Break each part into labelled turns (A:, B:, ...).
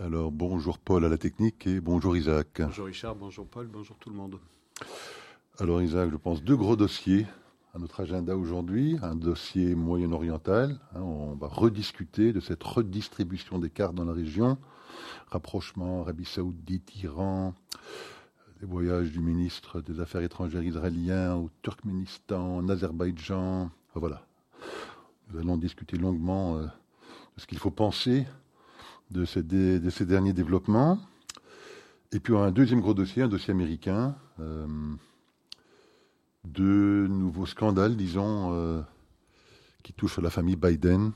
A: Alors bonjour Paul à la technique et bonjour Isaac.
B: Bonjour Richard, bonjour Paul, bonjour tout le monde.
A: Alors Isaac, je pense deux gros dossiers à notre agenda aujourd'hui. Un dossier moyen-oriental. Hein, on va rediscuter de cette redistribution des cartes dans la région. Rapprochement Arabie Saoudite, Iran, les voyages du ministre des Affaires étrangères israélien au Turkménistan, en Azerbaïdjan. Voilà. Nous allons discuter longuement euh, de ce qu'il faut penser de ces, de ces, derniers développements. Et puis un deuxième gros dossier, un dossier américain. Euh, de nouveaux scandales, disons, euh, qui touchent la famille Biden,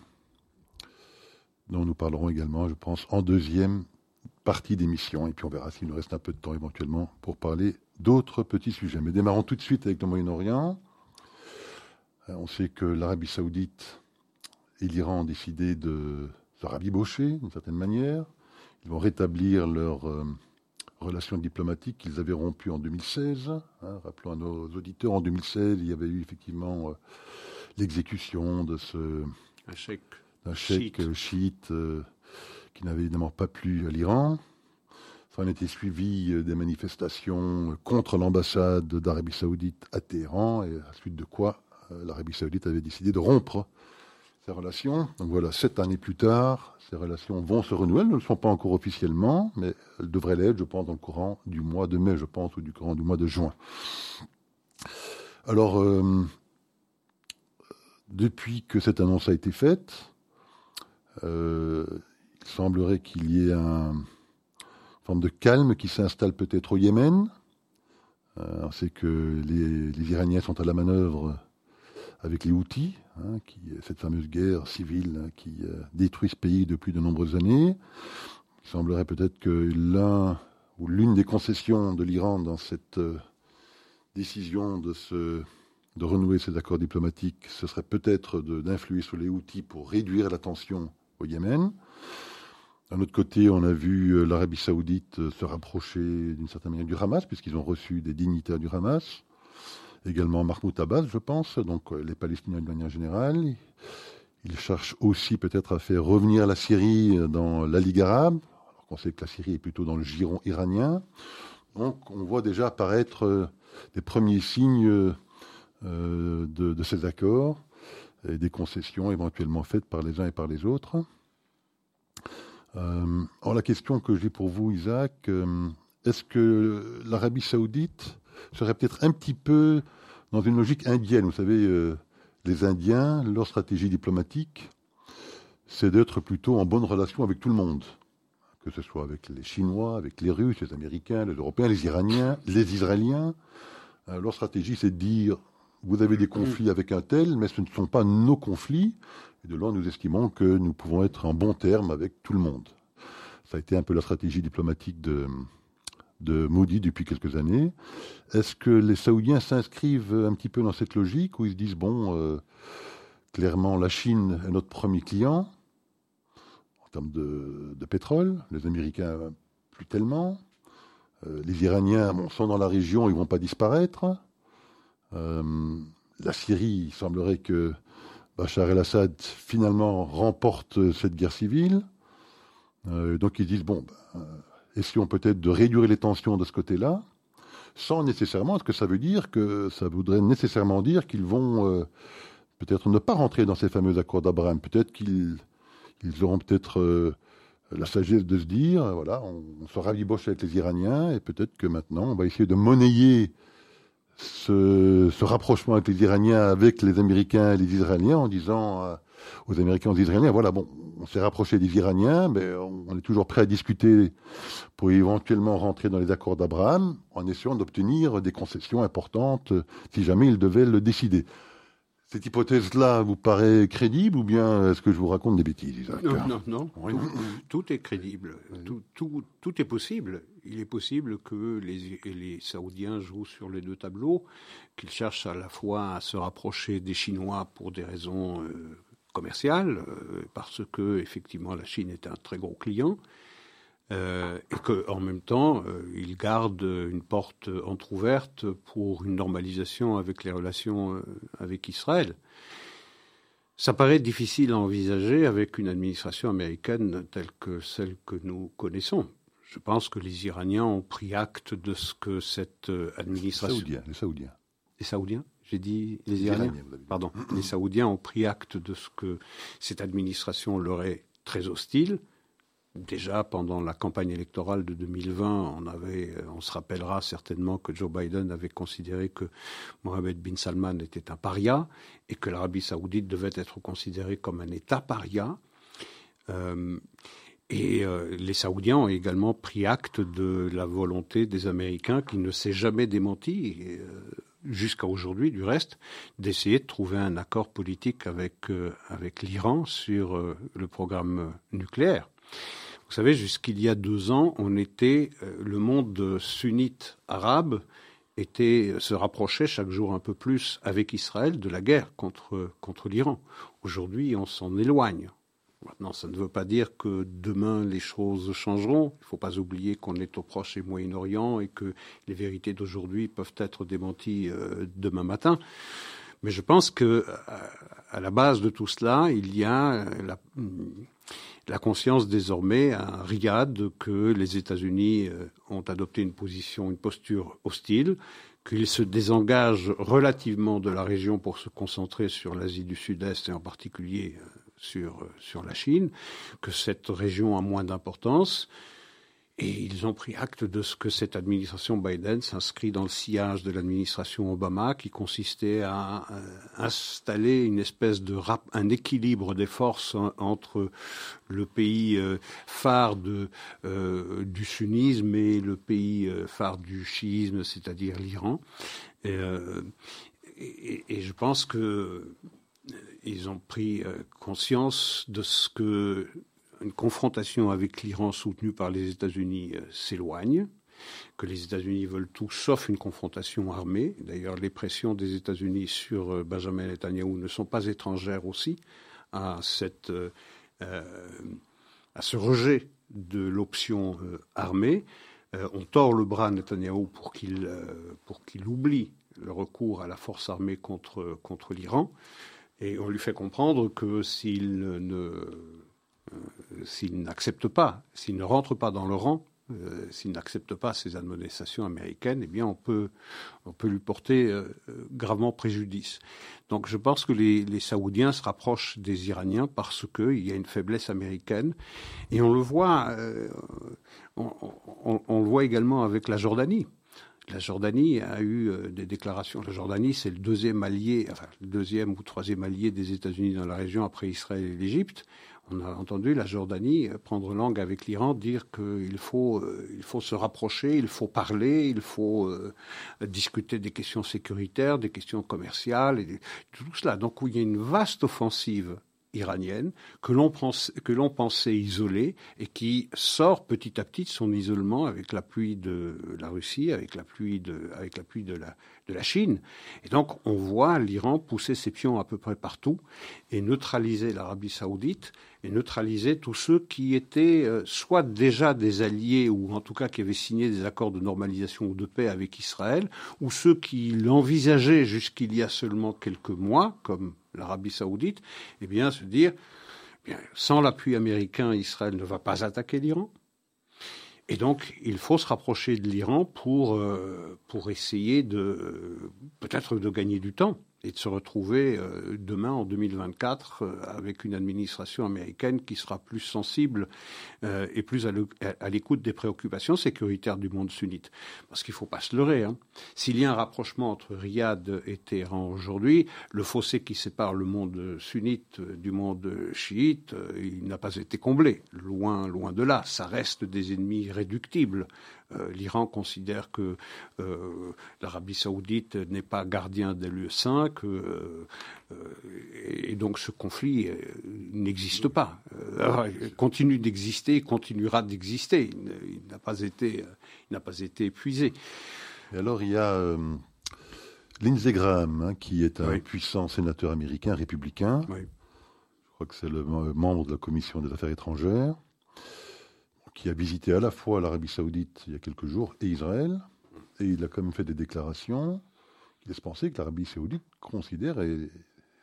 A: dont nous parlerons également, je pense, en deuxième partie d'émission. Et puis on verra s'il nous reste un peu de temps éventuellement pour parler d'autres petits sujets. Mais démarrons tout de suite avec le Moyen-Orient. Euh, on sait que l'Arabie saoudite et l'Iran ont décidé de se rabibocher d'une certaine manière. Ils vont rétablir leur euh, relations diplomatiques qu'ils avaient rompues en 2016. Hein, rappelons à nos auditeurs, en 2016, il y avait eu effectivement euh, l'exécution de ce
B: d'un
A: chèque chiite, euh, qui n'avait évidemment pas plu à l'Iran. Ça en était suivi des manifestations contre l'ambassade d'Arabie saoudite à Téhéran, et à suite de quoi l'Arabie saoudite avait décidé de rompre ces relations. Donc voilà, sept années plus tard, ces relations vont se renouer. Elles ne le sont pas encore officiellement, mais elles devraient l'être, je pense, dans le courant du mois de mai, je pense, ou du courant du mois de juin. Alors, euh, depuis que cette annonce a été faite, euh, il semblerait qu'il y ait un, une forme de calme qui s'installe peut-être au Yémen. Euh, on sait que les, les Iraniens sont à la manœuvre avec les Houthis, hein, cette fameuse guerre civile hein, qui euh, détruit ce pays depuis de nombreuses années. Il semblerait peut-être que l'un ou l'une des concessions de l'Iran dans cette euh, décision de, se, de renouer ces accords diplomatiques, ce serait peut-être d'influer sur les Houthis pour réduire la tension au Yémen. D'un autre côté, on a vu euh, l'Arabie saoudite se rapprocher d'une certaine manière du Hamas, puisqu'ils ont reçu des dignitaires du Hamas également Mahmoud Abbas, je pense, donc euh, les Palestiniens de manière générale. Ils cherchent aussi peut-être à faire revenir la Syrie dans la Ligue arabe, alors qu'on sait que la Syrie est plutôt dans le giron iranien. Donc on voit déjà apparaître euh, des premiers signes euh, de, ces accords et des concessions éventuellement faites par les uns et par les autres. alors la question que j'ai pour vous, Isaac, est-ce que l'Arabie saoudite serait peut-être un petit peu dans une logique indienne. Vous savez, euh, les Indiens, leur stratégie diplomatique, c'est d'être plutôt en bonne relation avec tout le monde. Que ce soit avec les Chinois, avec les Russes, les Américains, les Européens, les Iraniens, les Israéliens. Euh, leur stratégie, c'est de dire vous avez des conflits avec un tel, mais ce ne sont pas nos conflits. Et de là, nous estimons que nous pouvons être en bon terme avec tout le monde. Ça a été un peu la stratégie diplomatique de, de Modi depuis quelques années. Est-ce que les Saoudiens s'inscrivent un petit peu dans cette logique où ils se disent, bon, euh, clairement, la Chine est notre premier client en termes de, pétrole, les Américains plus tellement, euh, les Iraniens sont dans la région, ils ne vont pas disparaître. Euh, la Syrie, il semblerait que Bachar el-Assad finalement remporte cette guerre civile. donc ils disent, bon, ben, essayons peut-être de réduire les tensions de ce côté-là, sans nécessairement, est-ce que ça veut dire que ça voudrait nécessairement dire qu'ils vont euh, peut-être ne pas rentrer dans ces fameux accords d'Abraham, peut-être qu'ils ils auront peut-être euh, la sagesse de se dire, voilà, on, se raviboche avec les Iraniens, et peut-être que maintenant, on va essayer de monnayer ce, ce, rapprochement avec les Iraniens, avec les Américains et les Israéliens, en disant euh, aux Américains, aux Israéliens, voilà, bon, on s'est rapproché des Iraniens, mais on est toujours prêt à discuter pour éventuellement rentrer dans les accords d'Abraham, en essayant d'obtenir des concessions importantes si jamais ils devaient le décider. Cette hypothèse-là vous paraît crédible ou bien est-ce que je vous raconte des bêtises,
B: Non, non, non. Tout, est crédible. Tout, tout, est possible. Il est possible que les, les Saoudiens jouent sur les deux tableaux, qu'ils cherchent à la fois à se rapprocher des Chinois pour des raisons euh, commercial, euh, parce que effectivement la Chine est un très gros client, euh, et qu'en même temps, euh, il garde une porte entr'ouverte pour une normalisation avec les relations avec Israël. Ça paraît difficile à envisager avec une administration américaine telle que celle que nous connaissons. Je pense que les Iraniens ont pris acte de ce que cette euh, administration.
A: Les Saoudiens. Les Saoudiens.
B: Les Saoudiens? J'ai dit les, Iraniens. Pardon. les Saoudiens ont pris acte de ce que cette administration leur est très hostile. Déjà pendant la campagne électorale de 2020, on, avait, on se rappellera certainement que Joe Biden avait considéré que Mohamed bin Salman était un paria et que l'Arabie saoudite devait être considérée comme un État paria. Euh, et euh, les Saoudiens ont également pris acte de la volonté des Américains, qui ne s'est jamais démenti, euh, jusqu'à aujourd'hui du reste, d'essayer de trouver un accord politique avec, avec l'Iran sur le programme nucléaire. Vous savez, jusqu'il y a deux ans, on était euh, le monde sunnite arabe était, se rapprochait chaque jour un peu plus avec Israël de la guerre contre, contre l'Iran. Aujourd'hui, on s'en éloigne. Maintenant, ça ne veut pas dire que demain les choses changeront. Il ne faut pas oublier qu'on est au Proche et Moyen-Orient et que les vérités d'aujourd'hui peuvent être démenties euh, demain matin. Mais je pense que à la base de tout cela, il y a la, la conscience désormais à Riyad que les États-Unis euh, ont adopté une position, une posture hostile, qu'ils se désengagent relativement de la région pour se concentrer sur l'Asie du Sud-Est et en particulier euh, sur, euh, sur la Chine, que cette région a moins d'importance, et ils ont pris acte de ce que cette administration Biden s'inscrit dans le sillage de l'administration Obama, qui consistait à installer une espèce de rap, un équilibre des forces entre le pays euh, phare de, euh, du sunnisme et le pays euh, phare du chiisme, c'est-à-dire l'Iran. Et, je pense que ils ont pris conscience de ce que une confrontation avec l'Iran soutenue par les États-Unis euh, s'éloigne, que les États-Unis veulent tout sauf une confrontation armée. D'ailleurs, les pressions des États-Unis sur euh, Benjamin Netanyahu ne sont pas étrangères aussi à, cette, euh, à ce rejet de l'option armée. on tord le bras à Netanyahou pour qu'il qu'il oublie le recours à la force armée contre, contre l'Iran. Et on lui fait comprendre que s'il ne euh, s'il n'accepte pas, s'il ne rentre pas dans le rang, euh, s'il n'accepte pas ces admonestations américaines, eh bien, on peut, on peut lui porter euh, gravement préjudice. Donc, je pense que les, les Saoudiens se rapprochent des Iraniens parce qu'il y a une faiblesse américaine, et on le voit, on, on, le voit également avec la Jordanie. La Jordanie a eu des déclarations. La Jordanie, c'est le deuxième allié, enfin, le deuxième ou troisième allié des États-Unis dans la région après Israël et l'Égypte. On a entendu la Jordanie prendre langue avec l'Iran, dire qu'il faut, euh, il faut se rapprocher, il faut parler, il faut euh, discuter des questions sécuritaires, des questions commerciales, et tout cela. Donc il y a une vaste offensive iranienne que l'on l'on pensait isolée et qui sort petit à petit de son isolement avec l'appui de la Russie, avec l'appui de avec l'appui de la de la Chine. Et donc on voit l'Iran pousser ses pions à peu près partout et neutraliser l'Arabie saoudite et neutraliser tous ceux qui étaient euh, soit déjà des alliés ou en tout cas qui avaient signé des accords de normalisation ou de paix avec Israël, ou ceux qui l'envisageaient jusqu'il y a seulement quelques mois, comme l'Arabie saoudite, eh bien se dire, bien, sans l'appui américain, Israël ne va pas attaquer l'Iran. Et donc, il faut se rapprocher de l'Iran pour, euh, essayer de peut-être de gagner du temps et de se retrouver euh, demain en 2024 euh, avec une administration américaine qui sera plus sensible euh, et plus à l'écoute des préoccupations sécuritaires du monde sunnite. Parce qu'il ne faut pas se leurrer. Hein. S'il y a un rapprochement entre Riyad et Téhéran aujourd'hui, le fossé qui sépare le monde sunnite du monde chiite, il n'a pas été comblé. Loin, loin de là. Ça reste des ennemis réductibles. Euh, L'Iran considère que euh, l'Arabie saoudite n'est pas gardien des lieux saints, euh, et donc ce conflit n'existe pas. il continue d'exister, continuera d'exister. Il, n'a pas été, n'a pas été épuisé.
A: Et alors il y a Lindsey Graham, hein, qui est un puissant sénateur américain républicain. Je crois que c'est le membre de la commission des affaires étrangères qui a visité à la fois l'Arabie Saoudite il y a quelques jours et Israël, et il a quand même fait des déclarations qui laissent penser que l'Arabie Saoudite considère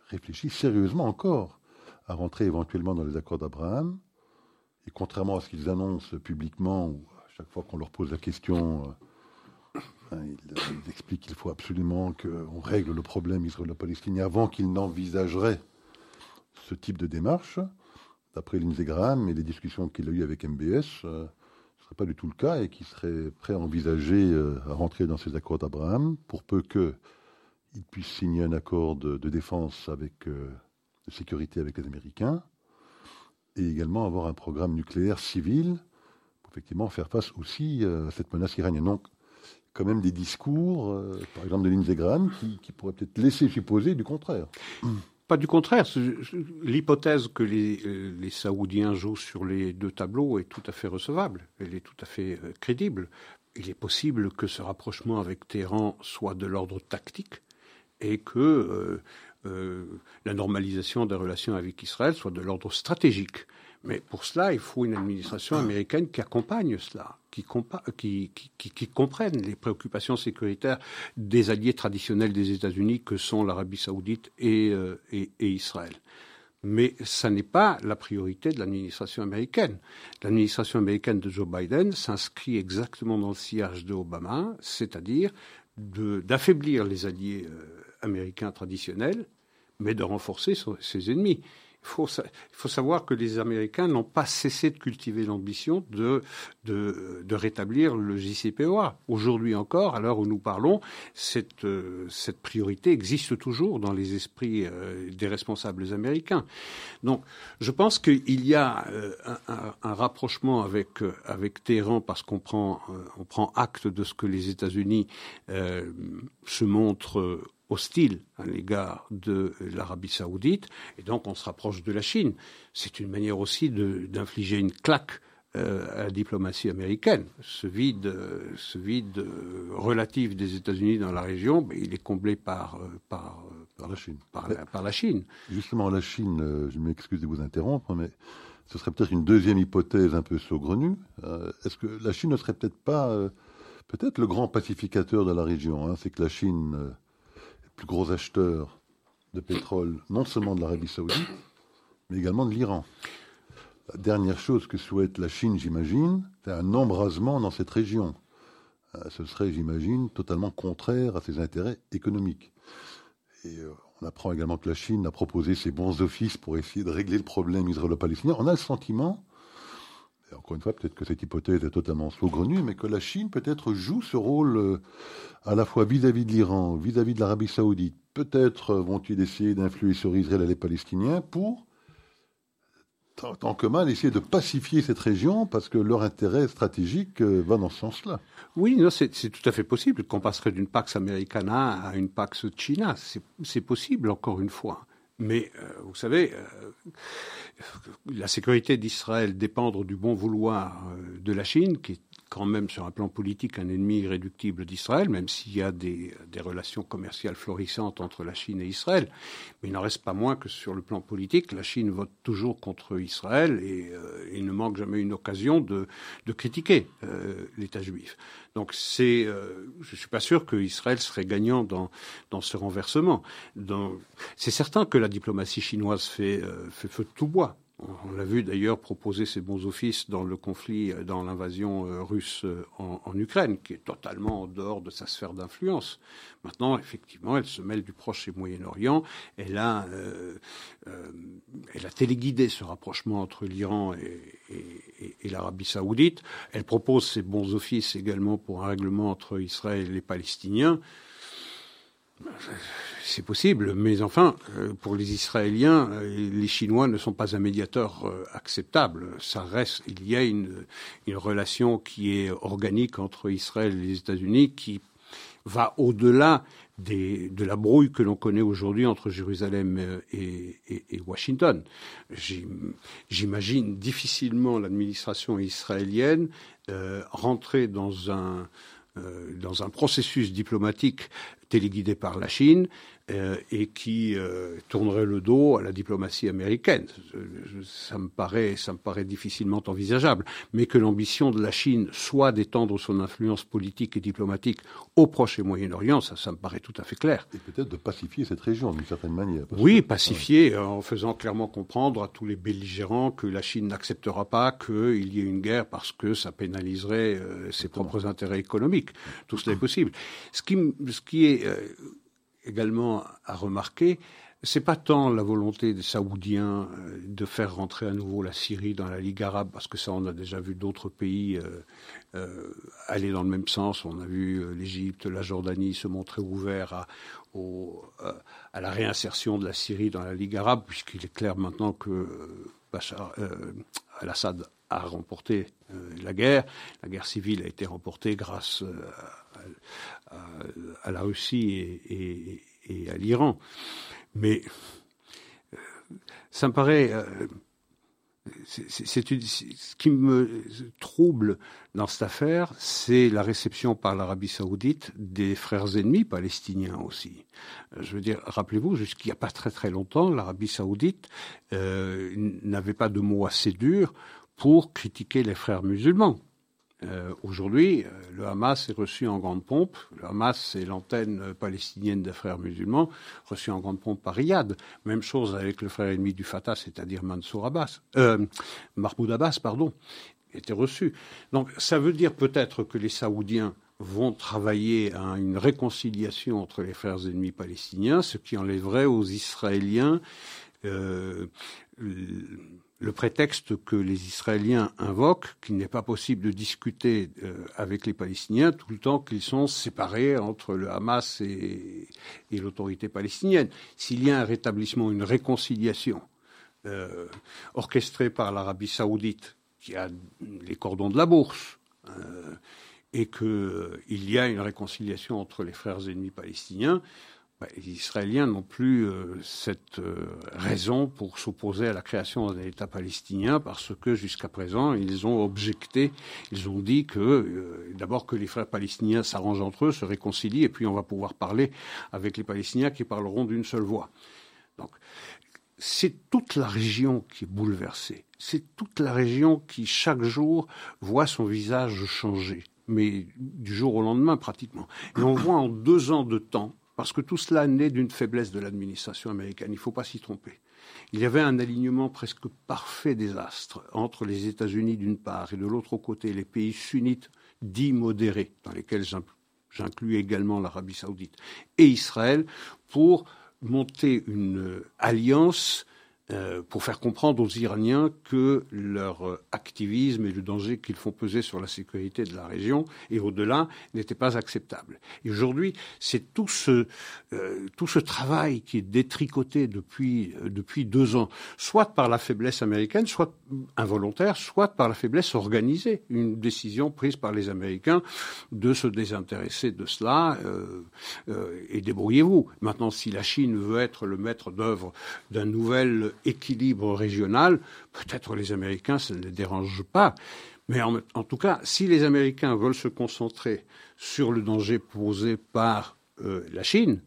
A: réfléchit sérieusement encore à rentrer éventuellement dans les accords d'Abraham. Et contrairement à ce qu'ils annoncent publiquement, ou à chaque fois qu'on leur pose la question, euh, hein, ils, expliquent qu'il faut absolument qu'on règle le problème israélo-palestinien avant qu'ils n'envisageraient ce type de démarche. D'après Lindsey Graham et les discussions qu'il a eues avec MBS, euh, ce ne serait pas du tout le cas et qu'il serait prêt à envisager euh, à rentrer dans ces accords d'Abraham pour peu qu'il puisse signer un accord de, défense avec, de sécurité avec les Américains et également avoir un programme nucléaire civil pour effectivement faire face aussi euh, à cette menace iranienne. Donc, quand même des discours, euh, par exemple de Lindsey Graham, qui, pourraient peut-être laisser supposer du contraire.
B: Pas du contraire. L'hypothèse que les, euh, les, Saoudiens jouent sur les deux tableaux est tout à fait recevable. Elle est tout à fait crédible. Il est possible que ce rapprochement avec Téhéran soit de l'ordre tactique et que euh, la normalisation des relations avec Israël soit de l'ordre stratégique. Mais pour cela, il faut une administration américaine qui accompagne cela, qui, qui, comprenne les préoccupations sécuritaires des alliés traditionnels des États-Unis que sont l'Arabie saoudite et, euh, et, Israël. Mais ça n'est pas la priorité de l'administration américaine. L'administration américaine de Joe Biden s'inscrit exactement dans le sillage de Obama, c'est-à-dire d'affaiblir les alliés euh, américains traditionnels, mais de renforcer ses ennemis. Il faut, savoir que les Américains n'ont pas cessé de cultiver l'ambition de, de, de, rétablir le JCPOA. Aujourd'hui encore, à l'heure où nous parlons, cette, euh, priorité existe toujours dans les esprits euh, des responsables américains. Donc, je pense qu'il y a euh, un, rapprochement avec, Téhéran parce qu'on prend, on prend acte de ce que les États-Unis se montrent hostile à l'égard de l'Arabie saoudite, et donc on se rapproche de la Chine. C'est une manière aussi d'infliger une claque euh, à la diplomatie américaine. Ce vide, ce vide relatif des États-Unis dans la région, ben, il est comblé par, euh, par,
A: par la Chine.
B: Par la, Chine.
A: Justement, la Chine, euh, je m'excuse de vous interrompre, mais ce serait peut-être une deuxième hypothèse un peu saugrenue. Est-ce que la Chine ne serait peut-être pas peut-être le grand pacificateur de la région hein? C'est que la Chine plus gros acheteur de pétrole, non seulement de l'Arabie saoudite, mais également de l'Iran. La dernière chose que souhaite la Chine, j'imagine, c'est un embrasement dans cette région. Euh, ce serait, j'imagine, totalement contraire à ses intérêts économiques. Euh, on apprend également que la Chine a proposé ses bons offices pour essayer de régler le problème israélo-palestinien. On a le sentiment encore une fois, peut-être que cette hypothèse est totalement saugrenue, mais que la Chine peut-être joue ce rôle euh, à la fois vis-à-vis de l'Iran, vis-à-vis de l'Arabie saoudite. Peut-être euh, vont-ils essayer d'influer sur Israël et les Palestiniens pour, tant que mal, essayer de pacifier cette région parce que leur intérêt stratégique euh, va dans ce sens-là.
B: Oui, c'est tout à fait possible qu'on passerait d'une Pax Americana à une Pax China. C'est possible, encore une fois. Mais vous savez, la sécurité d'Israël dépendre du bon vouloir euh, de la Chine, qui quand même sur un plan politique un ennemi irréductible d'Israël, même s'il y a des, relations commerciales florissantes entre la Chine et Israël. Mais il n'en reste pas moins que sur le plan politique, la Chine vote toujours contre Israël et euh, il ne manque jamais une occasion de, critiquer euh, l'État juif. Donc c'est, je suis pas sûr qu'Israël serait gagnant dans, dans ce renversement. C'est certain que la diplomatie chinoise fait, fait feu de tout bois. On l'a vu d'ailleurs proposer ses bons offices dans le conflit, euh, dans l'invasion euh, russe euh, en, Ukraine, qui est totalement en dehors de sa sphère d'influence. Maintenant, effectivement, elle se mêle du Proche et Moyen-Orient. Elle a, elle a téléguidé ce rapprochement entre l'Iran et l'Arabie saoudite. Elle propose ses bons offices également pour un règlement entre Israël et les Palestiniens. C'est possible, mais enfin, euh, pour les Israéliens, euh, les Chinois ne sont pas un médiateur euh, acceptable. Ça reste, il y a une, relation qui est organique entre Israël et les États-Unis qui va au-delà de la brouille que l'on connaît aujourd'hui entre Jérusalem et, et Washington. J'imagine difficilement l'administration israélienne rentrer dans un, dans un processus diplomatique téléguidé par la Chine et qui euh, tournerait le dos à la diplomatie américaine. Ça me paraît, ça me paraît difficilement envisageable. Mais que l'ambition de la Chine soit d'étendre son influence politique et diplomatique au Proche et Moyen-Orient, ça, ça me paraît tout à fait clair.
A: Et peut-être de pacifier cette région d'une certaine manière.
B: Oui, pacifier en faisant clairement comprendre à tous les belligérants que la Chine n'acceptera pas qu'il y ait une guerre parce que ça pénaliserait euh, ses propres intérêts économiques. Tout cela est possible. Ce qui, ce qui est également à remarquer, c'est pas tant la volonté des Saoudiens euh, de faire rentrer à nouveau la Syrie dans la Ligue arabe, parce que ça, on a déjà vu d'autres pays euh, euh, aller dans le même sens. On a vu l'Égypte, la Jordanie se montrer ouverts à, à, la réinsertion de la Syrie dans la Ligue arabe, puisqu'il est clair maintenant que Bachar al-Assad a remporté la guerre. La guerre civile a été remportée grâce à, la Russie et, à l'Iran. Mais euh, ça me paraît. Euh, ce qui me trouble dans cette affaire, c'est la réception par l'Arabie saoudite des frères ennemis palestiniens aussi. Euh, je veux dire, rappelez-vous, jusqu'il n'y a pas très très longtemps, l'Arabie saoudite n'avait pas de mots assez durs pour critiquer les frères musulmans. Euh, aujourd'hui, euh, le Hamas est reçu en grande pompe. Le Hamas, c'est l'antenne palestinienne des frères musulmans, reçu en grande pompe par Riyad. Même chose avec le frère ennemi du Fatah, c'est-à-dire Mansour Abbas, euh, Mahmoud Abbas, pardon, était reçu. Donc, ça veut dire peut-être que les Saoudiens vont travailler à une réconciliation entre les frères ennemis palestiniens, ce qui enlèverait aux Israéliens euh, le prétexte que les Israéliens invoquent qu'il n'est pas possible de discuter euh, avec les Palestiniens tout le temps qu'ils sont séparés entre le Hamas et, l'autorité palestinienne. S'il y a un rétablissement, une réconciliation euh, orchestrée par l'Arabie saoudite, qui a les cordons de la bourse, euh, et qu'il y a une réconciliation entre les frères ennemis palestiniens, les Israéliens n'ont plus euh, cette euh, raison pour s'opposer à la création d'un État palestinien parce que jusqu'à présent, ils ont objecté, ils ont dit que euh, d'abord que les frères palestiniens s'arrangent entre eux, se réconcilient, et puis on va pouvoir parler avec les Palestiniens qui parleront d'une seule voix. Donc, c'est toute la région qui est bouleversée. C'est toute la région qui, chaque jour, voit son visage changer mais du jour au lendemain pratiquement. Et on voit en deux ans de temps parce que tout cela naît d'une faiblesse de l'administration américaine. Il ne faut pas s'y tromper. Il y avait un alignement presque parfait des astres entre les États-Unis d'une part et de l'autre côté les pays sunnites dits modérés, dans lesquels j'inclus également l'Arabie saoudite, et Israël, pour monter une alliance euh, pour faire comprendre aux Iraniens que leur euh, activisme et le danger qu'ils font peser sur la sécurité de la région et au-delà n'était pas acceptable. Et aujourd'hui, c'est tout ce euh, tout ce travail qui est détricoté depuis depuis deux ans, soit par la faiblesse américaine, soit involontaire, soit par la faiblesse organisée, une décision prise par les Américains de se désintéresser de cela et débrouillez-vous. Maintenant, si la Chine veut être le maître d'œuvre d'un nouvel équilibre régional, peut-être les Américains, ça ne les dérange pas. Mais en, tout cas, si les Américains veulent se concentrer sur le danger posé par euh, la Chine,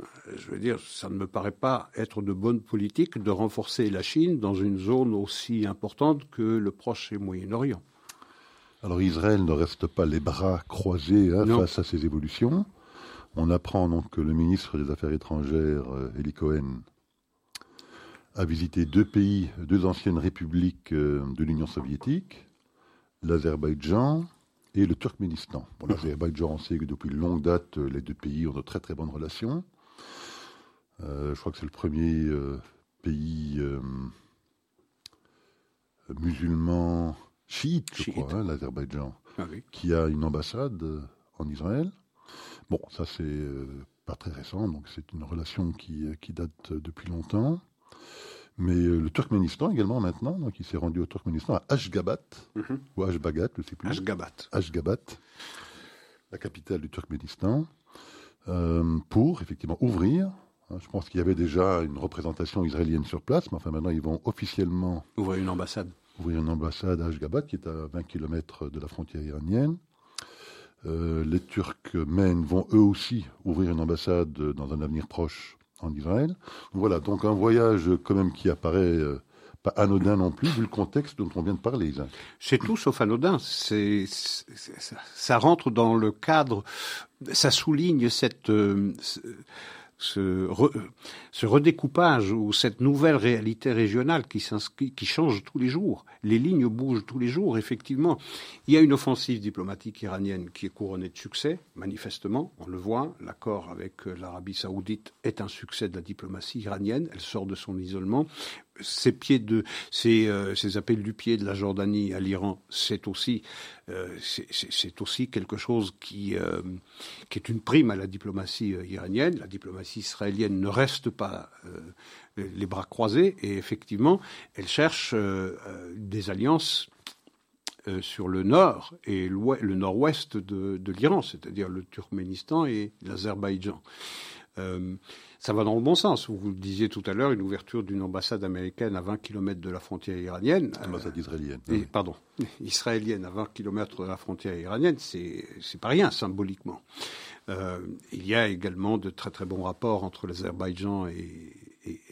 B: euh, je veux dire, ça ne me paraît pas être de bonne politique de renforcer la Chine dans une zone aussi importante que le Proche et Moyen-Orient.
A: Alors Israël ne reste pas les bras croisés hein, face à ces évolutions. On apprend donc que le ministre des Affaires étrangères, euh, Eli Cohen, a visité deux pays, deux anciennes républiques euh, de l'Union soviétique, l'Azerbaïdjan et le Turkménistan. L'Azerbaïdjan, on sait que depuis longue date, euh, les deux pays ont de très très bonnes relations. Euh, je crois que c'est le premier pays musulman chiite, je crois, hein, l'Azerbaïdjan, ah qui a une ambassade en Israël. Bon, ça c'est pas très récent, donc c'est une relation qui, qui date depuis longtemps. Mais euh, le Turkménistan également maintenant, donc il s'est rendu au Turkménistan à Ashgabat, mhm. ou Ashbagat, je ne sais plus.
B: Ashgabat.
A: Ashgabat, la capitale du Turkménistan, euh, pour effectivement ouvrir. Hein, je pense qu'il y avait déjà une représentation israélienne sur place, mais enfin maintenant ils vont officiellement
B: ouvrir une ambassade.
A: Ouvrir une ambassade à Ashgabat, qui est à 20 km de la frontière iranienne. les Turcs mènent vont eux aussi ouvrir une ambassade dans un avenir proche en Israël. Voilà, donc un voyage quand même qui apparaît pas anodin non plus, vu le contexte dont on vient de parler.
B: C'est tout sauf anodin. C'est, ça rentre dans le cadre, ça souligne cette, ce, ce, redécoupage ou cette nouvelle réalité régionale qui, qui change tous les jours. Les lignes bougent tous les jours, effectivement. Il y a une offensive diplomatique iranienne qui est couronnée de succès, manifestement, on le voit. L'accord avec l'Arabie saoudite est un succès de la diplomatie iranienne, elle sort de son isolement ces euh, appels du pied de la Jordanie à l'Iran, c'est aussi euh, c'est aussi quelque chose qui euh, qui est une prime à la diplomatie iranienne. La diplomatie israélienne ne reste pas les bras croisés et effectivement, elle cherche des alliances sur le nord et le nord-ouest de l'Iran, c'est-à-dire le Turkménistan et l'Azerbaïdjan. Euh, ça va dans le bon sens. Vous le disiez tout à l'heure, une ouverture d'une ambassade américaine à 20 km de la frontière iranienne.
A: Ambassade israélienne.
B: Pardon, israélienne à 20 km de la frontière iranienne, c'est pas rien symboliquement. Euh, il y a également de très très bons rapports entre l'Azerbaïdjan et,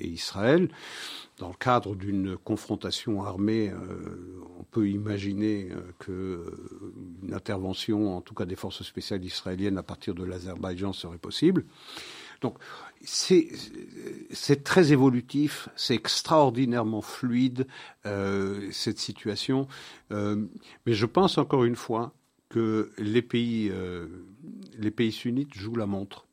B: Israël. Dans le cadre d'une confrontation armée, euh, on peut imaginer que une intervention, en tout cas des forces spéciales israéliennes à partir de l'Azerbaïdjan, serait possible. Donc c'est très évolutif, c'est extraordinairement fluide euh, cette situation, euh, mais je pense encore une fois que les pays, euh, les pays sunnites jouent la montre.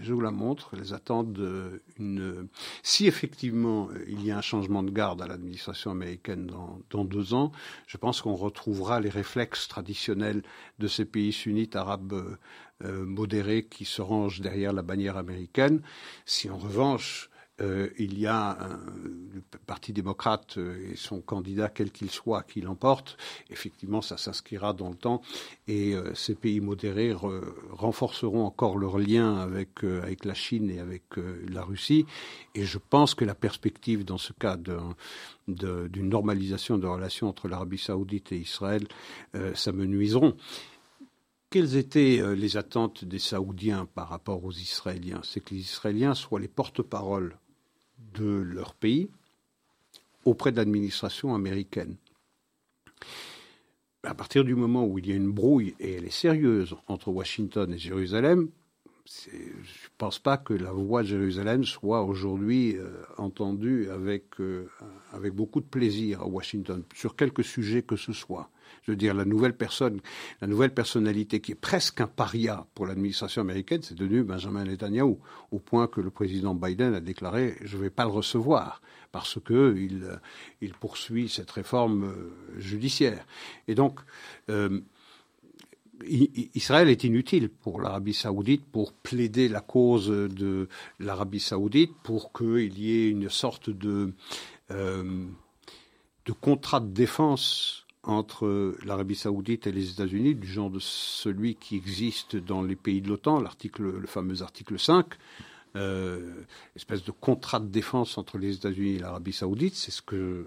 B: Je vous la montre, attendent une. Si effectivement il y a un changement de garde à l'administration américaine dans, deux ans, je pense qu'on retrouvera les réflexes traditionnels de ces pays sunnites arabes euh, modérés qui se rangent derrière la bannière américaine. Si en revanche euh, il y a un, le Parti démocrate euh, et son candidat, quel qu'il soit, qui l'emporte, effectivement, ça s'inscrira dans le temps et ces pays modérés renforceront encore leurs liens avec, avec la Chine et avec la Russie. Et je pense que la perspective, dans ce cas d'une normalisation de relations entre l'Arabie saoudite et Israël, ça me nuiseront. Quelles étaient euh, les attentes des Saoudiens par rapport aux Israéliens? C'est que les Israéliens soient les porte-parole de leur pays auprès de l'administration américaine. À partir du moment où il y a une brouille, et elle est sérieuse, entre Washington et Jérusalem, je ne pense pas que la voix de Jérusalem soit aujourd'hui euh, entendue avec, euh, avec beaucoup de plaisir à Washington, sur quelques sujets que ce soit. Je veux dire, la nouvelle personne, la nouvelle personnalité qui est presque un paria pour l'administration américaine, c'est devenu Benjamin Netanyahu, au point que le président Biden a déclaré je ne vais pas le recevoir parce que il, il poursuit cette réforme euh, judiciaire. Et donc, euh, Israël est inutile pour l'Arabie saoudite pour plaider la cause de l'Arabie saoudite pour qu'il y ait une sorte euh, de contrat de défense entre l'Arabie saoudite et les États-Unis, du genre de celui qui existe dans les pays de l'OTAN, le fameux article 5, euh, espèce de contrat de défense entre les États-Unis et l'Arabie saoudite, c'est ce que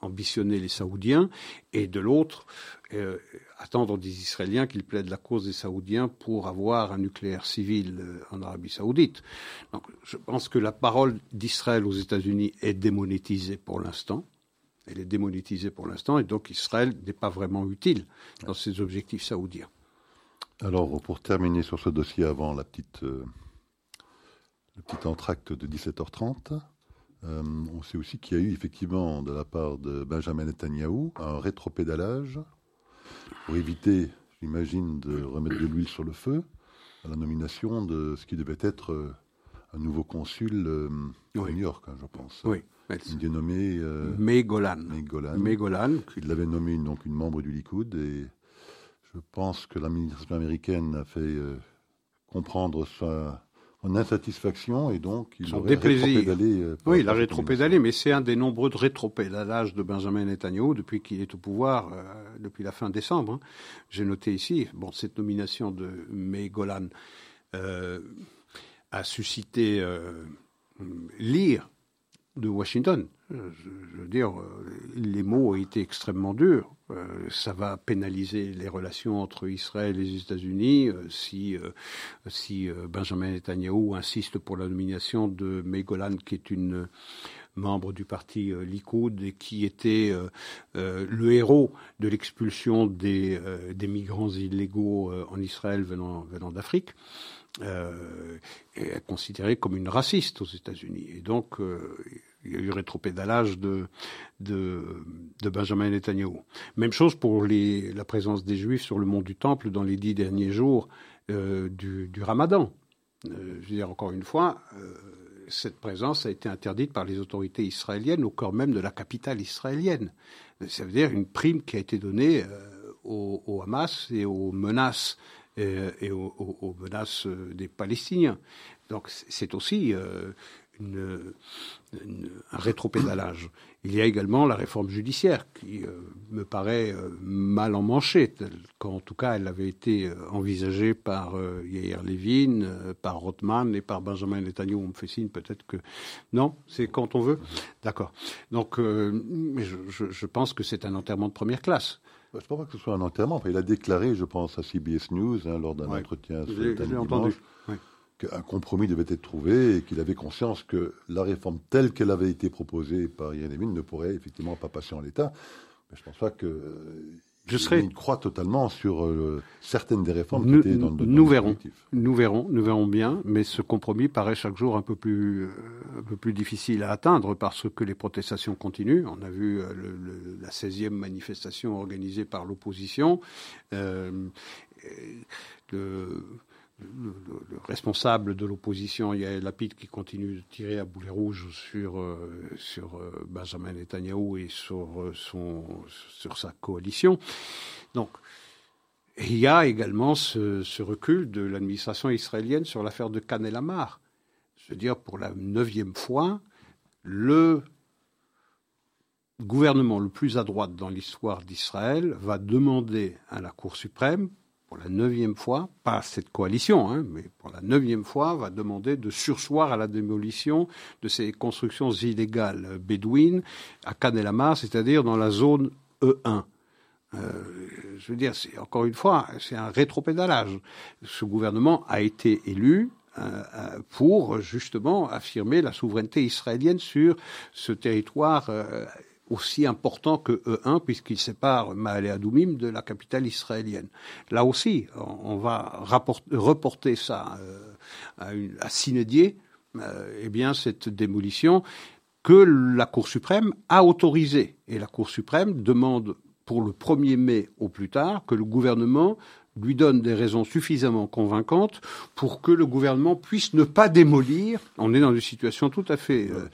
B: ambitionnaient les Saoudiens, et de l'autre, euh, attendre des Israéliens qu'ils plaident la cause des Saoudiens pour avoir un nucléaire civil euh, en Arabie saoudite. Donc je pense que la parole d'Israël aux États-Unis est démonétisée pour l'instant. Elle est démonétisée pour l'instant et donc Israël n'est pas vraiment utile dans ses objectifs saoudiens.
A: Alors, pour terminer sur ce dossier avant la petite, euh, le petit entracte de 17h30, euh, on sait aussi qu'il y a eu effectivement de la part de Benjamin Netanyahou un rétropédalage pour éviter, j'imagine, de remettre de l'huile sur le feu à la nomination de ce qui devait être euh, un nouveau consul euh, à New York, hein, je pense.
B: Oui.
A: Il est nommé
B: euh, May Golan.
A: Il l'avait nommé donc une membre du Likoud et je pense que l'administration américaine a fait euh, comprendre sa son insatisfaction et donc
B: il a rétropédalé. Euh, oui, il a rétropédalé, mais c'est un des nombreux rétropédalages de Benjamin Netanyahu depuis qu'il est au pouvoir, euh, depuis la fin décembre. Hein. J'ai noté ici, bon, cette nomination de May Golan a suscité l'ire de Washington. Je, veux dire, les mots ont été extrêmement durs. ça va pénaliser les relations entre Israël et les États-Unis si, si Benjamin Netanyahu insiste pour la nomination de Megolan, qui est une membre du parti euh, Likoud et qui était euh, euh, le héros de l'expulsion des, des, migrants illégaux en Israël venant, venant d'Afrique. Est considérée comme une raciste aux États-Unis. Et donc, il y a eu rétropédalage de, de, de Benjamin Netanyahu. Même chose pour la présence des Juifs sur le mont du Temple dans les dix derniers jours du, du, Ramadan. je veux dire, encore une fois, cette présence a été interdite par les autorités israéliennes au cœur même de la capitale israélienne. Ça veut dire une prime qui a été donnée euh, au, Hamas et aux menaces euh, et aux, menaces euh, des Palestiniens. Donc c'est aussi une, un rétropédalage. Il y a également la réforme judiciaire qui euh, me paraît euh, mal en manchée, quand en tout cas elle avait été euh, envisagée par Yair Levin, par Rothman et par Benjamin Netanyahu. On me fait signe peut-être que non, c'est quand on veut. D'accord. Donc, je, pense que c'est un enterrement de première classe.
A: Je ne pense pas que ce soit un enterrement. il a déclaré, je pense, à CBS News hein, lors d'un entretien.
B: Je l'ai entendu
A: qu'un compromis devait être trouvé et qu'il avait conscience que la réforme telle qu'elle avait été proposée par Yann ne pourrait effectivement pas passer en l'état. Mais je ne pense pas que je croit totalement sur euh, certaines des réformes
B: nous,
A: qui étaient dans,
B: le nous verrons, nous verrons, nous verrons bien, mais ce compromis paraît chaque jour un peu plus, euh, un peu plus difficile à atteindre parce que les protestations continuent. On a vu euh, le, la 16e manifestation organisée par l'opposition. Le, le, responsable de l'opposition, Yael Lapid, qui continue de tirer à boulet rouge sur, euh, euh, Benjamin Netanyahu et sur, euh, son, sur sa coalition. Donc, il y a également ce, recul de l'administration israélienne sur l'affaire de Khan el-Amar. Je veux dire, pour la neuvième fois, le gouvernement le plus à droite dans l'histoire d'Israël va demander à la Cour suprême pour la neuvième fois, pas cette coalition, hein, mais pour la neuvième fois, va demander de sursoir à la démolition de ces constructions illégales bédouines à Canelamar, c'est-à-dire dans la zone E1. Euh, je veux dire, c'est encore une fois, c'est un rétropédalage. Ce gouvernement a été élu euh, euh, pour justement affirmer la souveraineté israélienne sur ce territoire aussi important que E1 puisqu'il sépare Maale Adoumim de la capitale israélienne. Là aussi, on va reporter ça euh, à, une, euh, eh bien cette démolition que la Cour suprême a autorisée. Et la Cour suprême demande pour le 1er mai au plus tard que le gouvernement lui donne des raisons suffisamment convaincantes pour que le gouvernement puisse ne pas démolir. On est dans une situation tout à fait euh,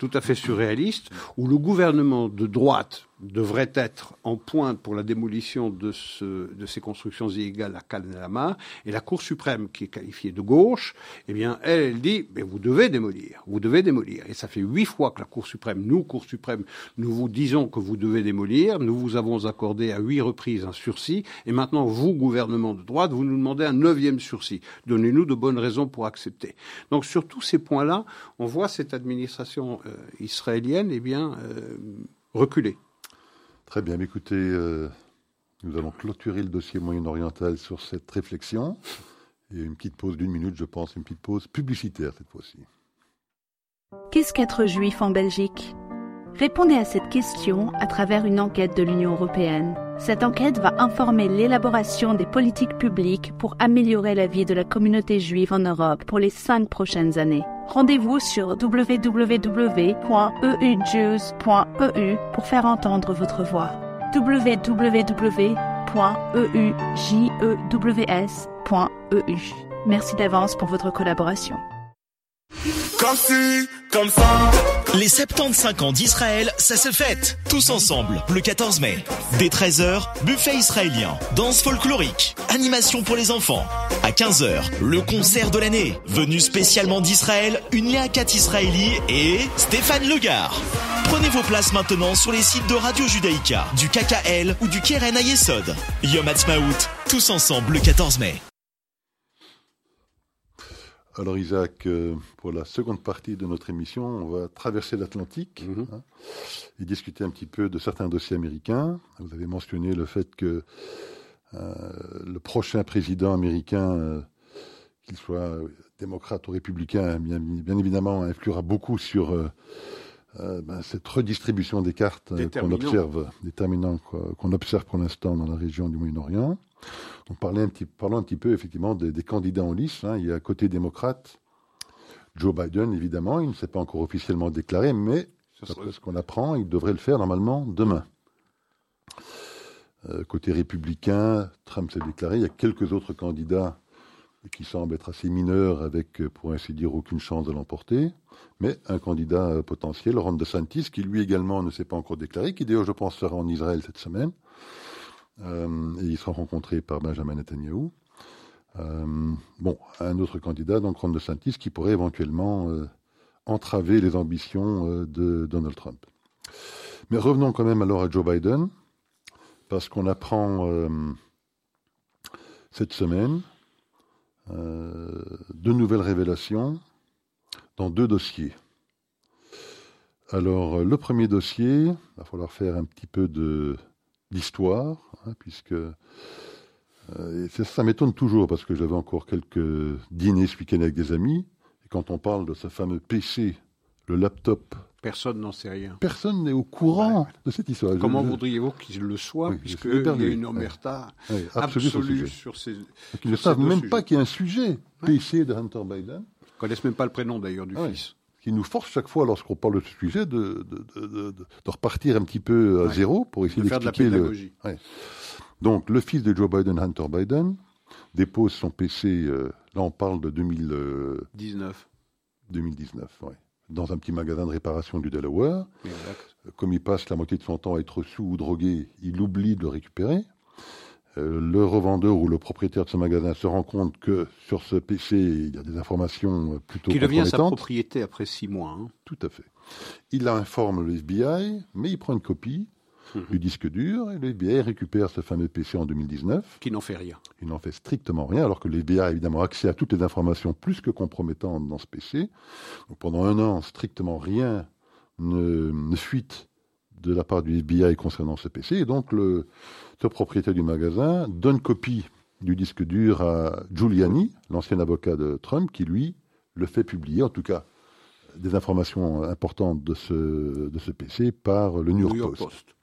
B: tout à fait surréaliste, où le gouvernement de droite devrait être en pointe pour la démolition de, ce, de ces constructions illégales à Calnama, et la Cour suprême, qui est qualifiée de gauche, eh bien, elle, elle dit, mais vous devez démolir, vous devez démolir. Et ça fait huit fois que la Cour suprême, nous, Cour suprême, nous vous disons que vous devez démolir, nous vous avons accordé à huit reprises un sursis, et maintenant, vous, gouvernement de droite, vous nous demandez un neuvième sursis. Donnez-nous de bonnes raisons pour accepter. Donc, sur tous ces points-là, on voit cette administration euh, israélienne, eh bien, euh, reculer.
A: Très bien, écoutez, euh, nous allons clôturer le dossier moyen-oriental sur cette réflexion. Et une petite pause d'une minute, je pense, une petite pause publicitaire cette fois-ci.
C: Qu'est-ce qu'être juif en Belgique? Répondez à cette question à travers une enquête de l'Union européenne. Cette enquête va informer l'élaboration des politiques publiques pour améliorer la vie de la communauté juive en Europe pour les cinq prochaines années. Rendez-vous sur www.eujews.eu pour faire entendre votre voix. www.eujews.eu. Merci d'avance pour votre collaboration.
D: Comme si, comme ça.
E: Les 75 ans d'Israël, ça se fête. Tous ensemble, le 14 mai. Dès 13h, buffet israélien, danse folklorique, animation pour les enfants. À 15h, le concert de l'année. Venu spécialement d'Israël, une Léakat Israéli et Stéphane Legard. Prenez vos places maintenant sur les sites de Radio Judaïka, du KKL ou du Keren Ayesod. Yom Ha'atzmaut, tous ensemble le 14 mai.
A: Alors Isaac, euh, pour la seconde partie de notre émission, on va traverser l'Atlantique
B: Mhm.
A: hein, et discuter un petit peu de certains dossiers américains. Vous avez mentionné le fait que euh, le prochain président américain, euh, qu'il soit démocrate ou républicain, bien, bien évidemment, influera beaucoup sur ben, cette redistribution des cartes qu'on observe, déterminant qu'on observe pour l'instant dans la région du Moyen-Orient. Donc parlez un petit, parlons un petit peu effectivement des, des candidats en lice. hein. Il y a côté démocrate Joe Biden, évidemment, il ne s'est pas encore officiellement déclaré, mais d'après ce qu'on apprend, il devrait le faire normalement demain. Euh, côté républicain, Trump s'est déclaré. Il y a quelques autres candidats qui semblent être assez mineurs, avec, euh, pour ainsi dire, aucune chance de l'emporter. Mais un candidat euh, potentiel, Ron DeSantis, qui lui également ne s'est pas encore déclaré, qui d'ailleurs, je pense, sera en Israël cette semaine. Euh, et il sera rencontré par Benjamin Netanyahu. Euh, bon, un autre candidat, donc Ron DeSantis, qui pourrait éventuellement euh, entraver les ambitions de Donald Trump. Mais revenons quand même alors à Joe Biden, parce qu'on apprend cette semaine de nouvelles révélations dans deux dossiers. Alors, le premier dossier, il va falloir faire un petit peu de d'histoire, hein, puisque euh, et ça, ça m'étonne toujours, parce que j'avais encore quelques dîners ce week-end avec des amis, et quand on parle de ce fameux PC, le laptop,
B: Personne n'en sait rien.
A: personne n'est au courant de cette histoire.
B: Comment voudriez-vous qu'il le soit,
A: Oui,
B: puisqu'il y a une
A: Ouais.
B: omerta
A: absolue sur
B: absolue ces... Ils
A: Donc, ils ne savent même
B: sujets.
A: pas qu'il y a un sujet PC de Hunter Biden,
B: connaissent même pas le prénom d'ailleurs du fils.
A: Qui nous force chaque fois, lorsqu'on parle de ce sujet, de, de, de- repartir un petit peu à
B: Ouais.
A: zéro pour essayer
B: De faire de la
A: d'expliquer le,
B: pédagogie.
A: Donc, le fils de Joe Biden, Hunter Biden, dépose son PC, euh, là on parle de 2000, euh,
B: 19.
A: 2019, ouais, dans un petit magasin de réparation du Delaware.
B: Exact.
A: Comme il passe la moitié de son temps à être sous ou drogué, il oublie de le récupérer. Euh, le revendeur ou le propriétaire de ce magasin se rend compte que sur ce PC, il y a des informations euh, plutôt
B: Qui devient sa propriété après six mois. hein.
A: Tout à fait. Il informe le FBI, mais il prend une copie
B: Mhm.
A: du disque dur et le FBI récupère ce fameux PC en 2019.
B: Qui n'en fait rien.
A: Il n'en fait strictement rien, alors que le FBI a évidemment accès à toutes les informations plus que compromettantes dans ce PC. Donc pendant un an, strictement rien ne, ne fuite de la part du FBI concernant ce PC. Et donc le, propriétaire du magasin donne copie du disque dur à Giuliani, l'ancien avocat de Trump, qui lui le fait publier, en tout cas des informations importantes de ce, de ce PC par le New York, Post.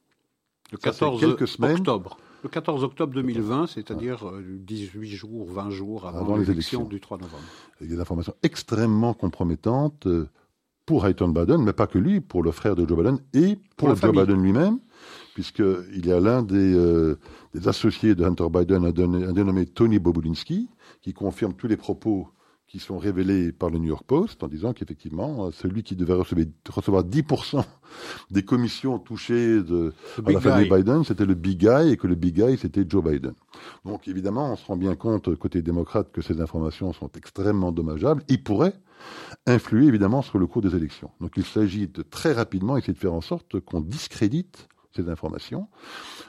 B: Le
A: Ça, c'est
B: 14
A: quelques semaines.
B: octobre. Le 14 octobre 2020, c'est-à-dire euh, 18 jours, 20 jours avant,
A: Avant les
B: l'élection
A: élections.
B: du 3 novembre.
A: Il y a des informations extrêmement compromettantes euh, pour Hunter Biden, mais pas que lui, pour le frère de Joe Biden et pour, Joe
B: famille.
A: Biden lui-même, puisqu'il y a l'un des, euh, des associés de Hunter Biden, un, donné- un dénommé Tony Bobulinski, qui confirme tous les propos qui sont révélés par le New York Post en disant qu'effectivement, euh, celui qui devait recevoir, recevoir 10% des commissions touchées de, à la famille. Biden, c'était le big guy et que le big guy, c'était Joe Biden. Donc évidemment, on se rend bien compte, côté démocrate, que ces informations sont extrêmement dommageables et pourraient influer évidemment sur le cours des élections. Donc il s'agit de très rapidement essayer de faire en sorte qu'on discrédite ces informations.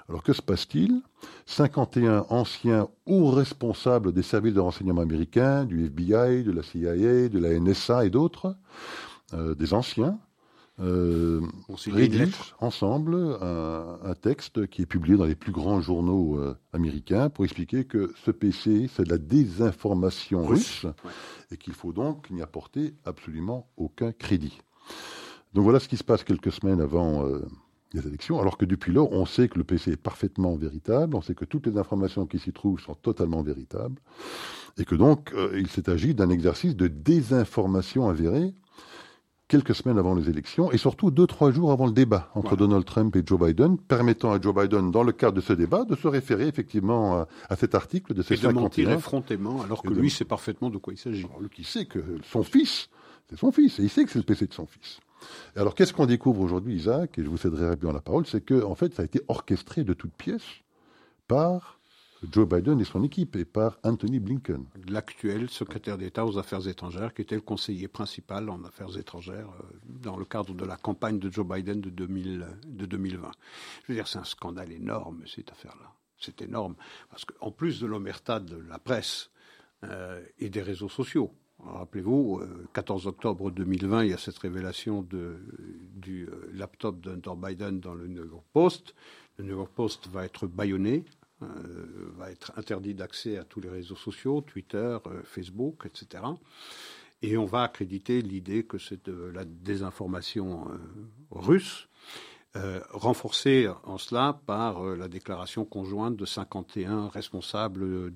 A: Alors que se passe-t-il? 51 anciens hauts responsables des services de renseignement américains, du FBI, de la CIA, de la NSA et d'autres, euh, des anciens, euh, rédigent ensemble un, un texte qui est publié dans les plus grands journaux euh, américains pour expliquer que ce PC, c'est de la désinformation russe,
B: Ouais.
A: et qu'il faut donc n'y apporter absolument aucun crédit. Donc voilà ce qui se passe quelques semaines avant euh, les élections, alors que depuis lors, on sait que le PC est parfaitement véritable, on sait que toutes les informations qui s'y trouvent sont totalement véritables, et que donc euh, il s'est agi d'un exercice de désinformation avérée quelques semaines avant les élections, et surtout deux, trois jours avant le débat entre
B: Voilà.
A: Donald Trump et Joe Biden, permettant à Joe Biden, dans le cadre de ce débat, de se référer effectivement à, à cet article de ces
B: Et de mentir
A: 51
B: effrontément, alors que
A: de-
B: lui sait parfaitement de quoi il s'agit.
A: alors, lui qui sait que son fils, c'est son fils, et il sait que c'est le PC de son fils. Alors, qu'est-ce qu'on découvre aujourd'hui, Isaac, et je vous céderai rapidement la parole, c'est que, en fait, ça a été orchestré de toutes pièces par Joe Biden et son équipe, et par Anthony Blinken.
B: L'actuel secrétaire d'État aux Affaires étrangères, qui était le conseiller principal en Affaires étrangères euh, dans le cadre de la campagne de Joe Biden de, 2000, de 2020. Je veux dire, c'est un scandale énorme, cette affaire-là. C'est énorme. Parce qu'en plus de l'omerta de la presse euh, et des réseaux sociaux, Rappelez-vous, 14 octobre 2020, il y a cette révélation du laptop d'Hunter Biden dans le New York Post. Le New York Post va être bâillonné, va être interdit d'accès à tous les réseaux sociaux, Twitter, Facebook, etc. Et on va accréditer l'idée que c'est de la désinformation russe euh, en cela par euh, la déclaration conjointe de 51 responsables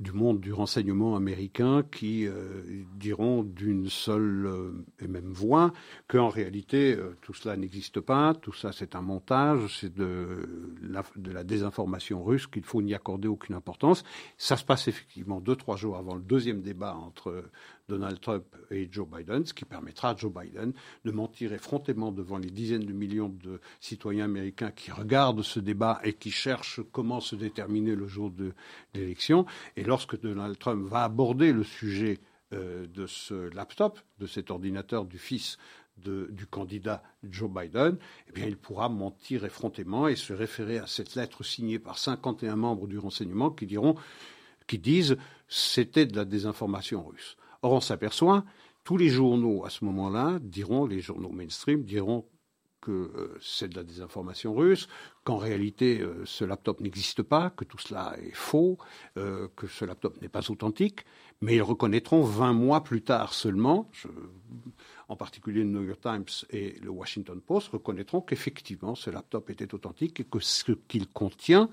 B: du monde du renseignement américain qui euh, diront d'une seule et même voix qu'en réalité tout cela n'existe pas, tout ça c'est un montage, c'est de la, de la désinformation russe qu'il faut n'y accorder aucune importance. Ça se passe effectivement deux trois jours avant le deuxième débat entre Donald Trump et Joe Biden, ce qui permettra à Joe Biden de mentir effrontément devant les dizaines de millions de citoyens américains qui regardent ce débat et qui cherchent comment se déterminer le jour de l'élection. Et lorsque Donald Trump va aborder le sujet euh, de ce laptop, de cet ordinateur du fils du candidat Joe Biden, eh bien, il pourra mentir effrontément et se référer à cette lettre signée par 51 membres du renseignement qui diront, qui disent c'était de la désinformation russe. Or, on s'aperçoit, tous les journaux à ce moment-là diront, les journaux mainstream diront que euh, c'est de la désinformation russe, qu'en réalité euh, ce laptop n'existe pas, que tout cela est faux, euh, que ce laptop n'est pas authentique, mais ils reconnaîtront 20 mois plus tard seulement, en particulier le New York Times et le Washington Post reconnaîtront qu'effectivement ce laptop était authentique et que ce qu'il contient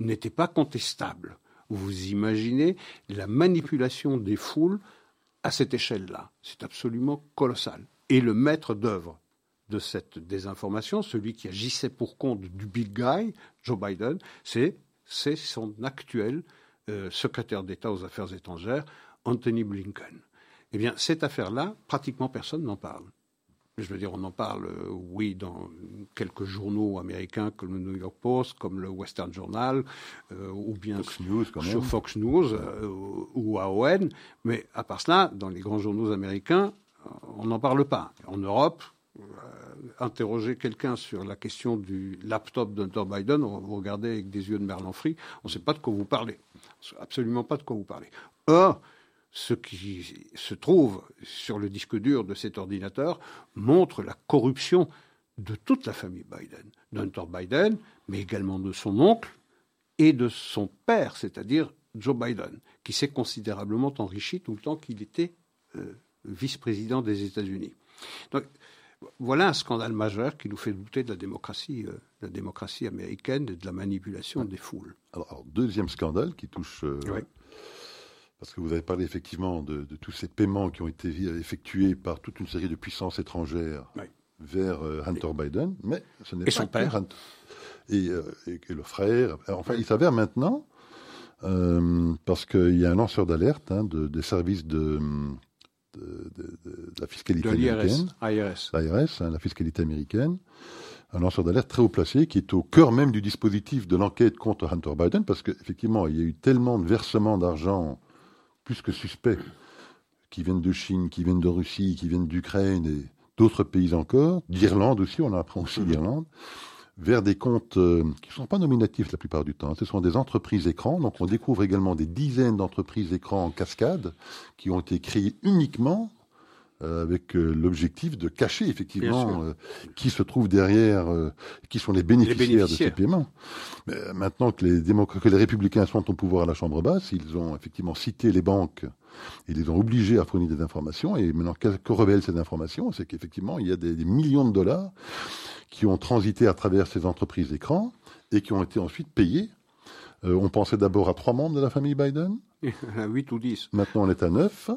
B: n'était pas contestable. Vous imaginez la manipulation des foules à cette échelle-là. C'est absolument colossal. Et le maître d'œuvre de cette désinformation, celui qui agissait pour compte du big guy, Joe Biden, c'est son actuel euh, secrétaire d'État aux Affaires étrangères, Anthony Blinken. Eh bien, cette affaire-là, pratiquement personne n'en parle. Je veux dire, on en parle, euh, oui, dans quelques journaux américains comme le New York Post, comme le Western Journal, euh, ou bien
A: Fox News, quand
B: sur Fox News euh, ou AON. Mais à part cela, dans les grands journaux américains, on n'en parle pas. En Europe, interroger quelqu'un sur la question du laptop d'Hunter Biden, vous regardez avec des yeux de merlan frit, on ne sait pas de quoi vous parlez. Absolument pas de quoi vous parlez. Or, ce qui se trouve sur le disque dur de cet ordinateur montre la corruption de toute la famille Biden, d'Hunter Biden, mais également de son oncle et de son père, c'est-à-dire Joe Biden, qui s'est considérablement enrichi tout le temps qu'il était euh, vice-président des États-Unis. Donc, voilà un scandale majeur qui nous fait douter de la démocratie, euh, la démocratie américaine et de la manipulation des foules.
A: Alors, deuxième scandale qui touche euh, parce que vous avez parlé effectivement de, tous ces paiements qui ont été effectués par toute une série de puissances étrangères vers euh, Hunter Biden, mais ce n'est pas
B: son père.
A: Euh, et, et, le frère. Enfin, il s'avère maintenant, euh, parce qu'il y a un lanceur d'alerte hein, de, des services de, de, la fiscalité américaine.
B: IRS.
A: L'IRS, hein, la fiscalité américaine un lanceur d'alerte très haut placé qui est au cœur même du dispositif de l'enquête contre Hunter Biden, parce qu'effectivement, il y a eu tellement de versements d'argent plus que suspects, qui viennent de Chine, qui viennent de Russie, qui viennent d'Ukraine et d'autres pays encore, d'Irlande aussi, on apprend aussi d'Irlande, vers des comptes euh, qui ne sont pas nominatifs la plupart du temps. Ce sont des entreprises écrans. Donc on découvre également des dizaines d'entreprises écrans en cascade qui ont été créées uniquement avec euh, l'objectif de cacher effectivement euh, qui se trouve derrière, qui sont les bénéficiaires, de ces paiements. Mais maintenant que les, que les républicains sont au pouvoir à la Chambre basse, ils ont effectivement cité les banques ils les ont obligés à fournir des informations. Et maintenant, que, que révèlent ces informations C'est qu'effectivement, il y a des, millions de dollars qui ont transité à travers ces entreprises d'écran et qui ont été ensuite payés. on pensait d'abord à trois membres de la famille Biden.
B: À 8 ou 10.
A: Maintenant, on est à 9.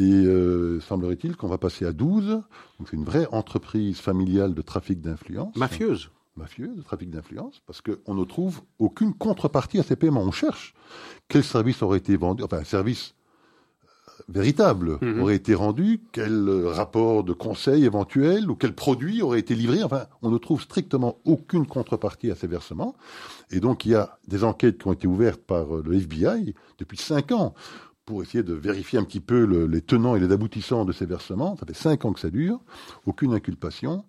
A: Et euh, semblerait-il qu'on va passer à 12. Donc c'est une vraie entreprise familiale de trafic d'influence.
B: Mafieuse.
A: Mafieuse, de trafic d'influence, parce qu'on ne trouve aucune contrepartie à ces paiements. On cherche quel service aurait été vendu, enfin un service euh, véritable mhm. aurait été rendu, quel euh, rapport de conseil éventuel ou quel produit aurait été livré. Enfin, on ne trouve strictement aucune contrepartie à ces versements. Et donc, il y a des enquêtes qui ont été ouvertes par le FBI depuis cinq ans pour essayer de vérifier un petit peu les tenants et les aboutissants de ces versements. Ça fait cinq ans que ça dure, aucune inculpation.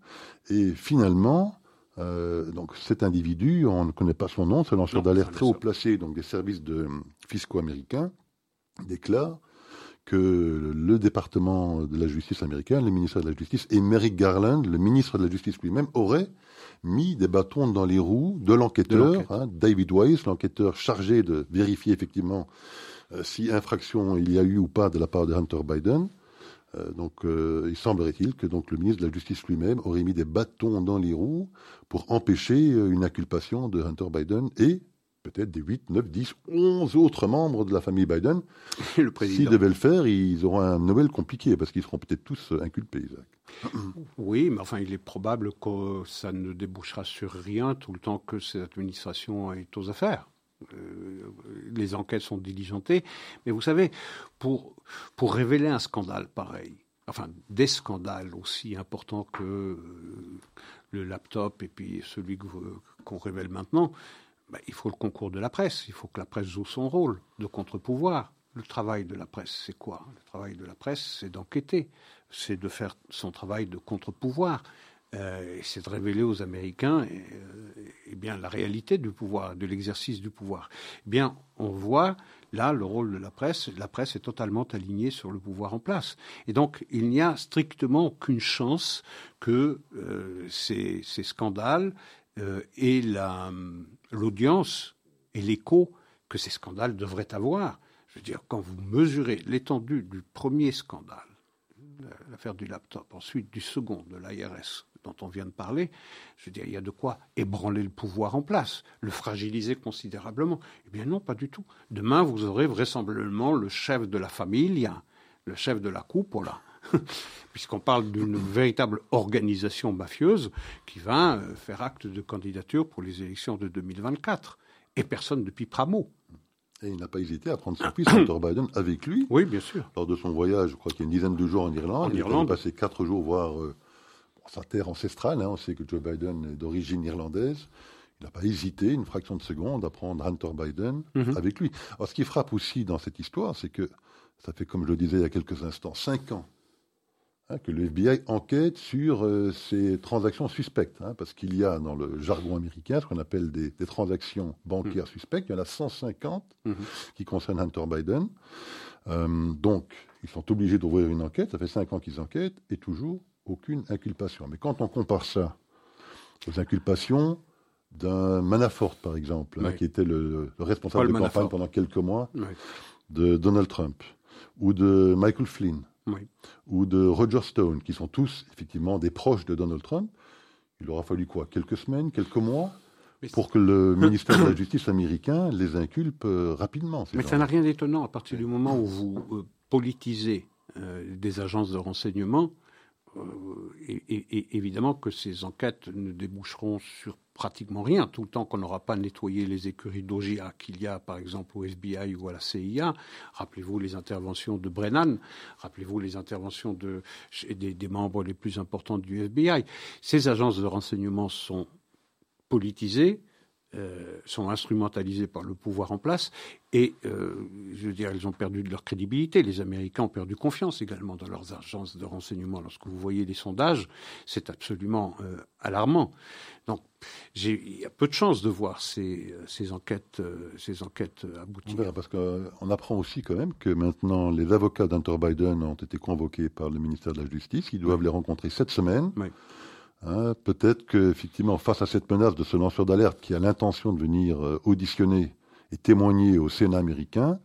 A: Et finalement, euh, donc cet individu, on ne connaît pas son nom, c'est un lanceur d'alerte très haut placé, donc des services de fiscaux américains, déclare que le département de la justice américain, le ministère de la Justice et Merrick Garland, le ministre de la Justice lui-même, auraient mis des bâtons dans les roues de l'enquêteur, hein, David Weiss, l'enquêteur chargé de vérifier effectivement euh, si infraction il y a eu ou pas de la part de Hunter Biden. Euh, donc, euh, il semblerait-il que donc le ministre de la Justice lui-même aurait mis des bâtons dans les roues pour empêcher une inculpation de Hunter Biden et peut-être des 8, 9, 10, 11 autres membres de la famille Biden. S'ils devaient le faire, ils auront un Nobel compliqué parce qu'ils seront peut-être tous inculpés, Isaac.
B: Oui, mais enfin, il est probable que ça ne débouchera sur rien tout le temps que cette administration est aux affaires. Euh, les enquêtes sont diligentées. Mais vous savez, pour, pour révéler un scandale pareil, enfin des scandales aussi importants que euh, le laptop et puis celui qu'on révèle maintenant, ben, il faut le concours de la presse. Il faut que la presse joue son rôle de contre-pouvoir. Le travail de la presse, c'est quoi? Le travail de la presse, c'est d'enquêter, c'est de faire son travail de contre-pouvoir. Euh, c'est de révéler aux Américains euh, eh bien, la réalité du pouvoir, de l'exercice du pouvoir. Eh bien, on voit là le rôle de la presse. La presse est totalement alignée sur le pouvoir en place. Et donc, il n'y a strictement aucune chance que euh, ces, scandales aient l'audience et l'écho que ces scandales devraient avoir. Je veux dire, quand vous mesurez l'étendue du premier scandale, l'affaire du laptop, ensuite du second, de l'IRS, dont on vient de parler, je veux dire, il y a de quoi ébranler le pouvoir en place, le fragiliser considérablement. Eh bien non, pas du tout. Demain, vous aurez vraisemblablement le chef de la famille, le chef de la là, puisqu'on parle d'une véritable organisation mafieuse qui va euh, faire acte de candidature pour les élections de 2024. Et personne depuis Pramo.
A: Et il n'a pas hésité à prendre son fils, Hunter Biden, avec lui.
B: Oui, bien sûr.
A: Lors de son voyage, je crois qu'il y a une dizaine de jours en Irlande.
B: En Irlande.
A: Il a passé quatre jours voir euh, sa terre ancestrale. Hein. On sait que Joe Biden est d'origine irlandaise. Il n'a pas hésité une fraction de seconde à prendre Hunter Biden mhm. avec lui. Alors, ce qui frappe aussi dans cette histoire, c'est que ça fait, comme je le disais il y a quelques instants, cinq ans hein, que le FBI enquête sur euh, ces transactions suspectes. Hein, parce qu'il y a dans le jargon américain ce qu'on appelle des, transactions bancaires mhm. suspectes. Il y en a 150 mhm. qui concernent Hunter Biden. Euh, donc, ils sont obligés d'ouvrir une enquête. Ça fait cinq ans qu'ils enquêtent et toujours aucune inculpation. Mais quand on compare ça aux inculpations d'un Manafort, par exemple, hein, qui était le, responsable de campagne pendant quelques mois de Donald Trump, ou de Michael Flynn, ou de Roger Stone, qui sont tous effectivement des proches de Donald Trump, il aura fallu quoi Quelques semaines, quelques mois pour que le ministère de la Justice américain les inculpe euh, rapidement.
B: Mais ça n'a rien d'étonnant. À partir du moment où vous euh, politisez euh, des agences de renseignement euh, et, évidemment que ces enquêtes ne déboucheront sur pratiquement rien, tout le temps qu'on n'aura pas nettoyé les écuries d'OGA qu'il y a par exemple au FBI ou à la CIA. Rappelez-vous les interventions de Brennan, rappelez-vous les interventions de, des, des membres les plus importants du FBI. Ces agences de renseignement sont politisées, euh, sont instrumentalisées par le pouvoir en place et, euh, je veux dire, elles ont perdu de leur crédibilité. Les Américains ont perdu confiance également dans leurs agences de renseignement. Lorsque vous voyez les sondages, c'est absolument euh, alarmant. Donc, il y a peu de chances de voir ces, ces enquêtes, ces enquêtes aboutir.
A: parce qu'on apprend aussi quand même que maintenant les avocats d'Hunter Biden ont été convoqués par le ministère de la Justice. Ils doivent les rencontrer cette semaine. Oui. Hein, peut-être qu'effectivement, face à cette menace de ce lanceur d'alerte qui a l'intention de venir euh, auditionner et témoigner au Sénat américain,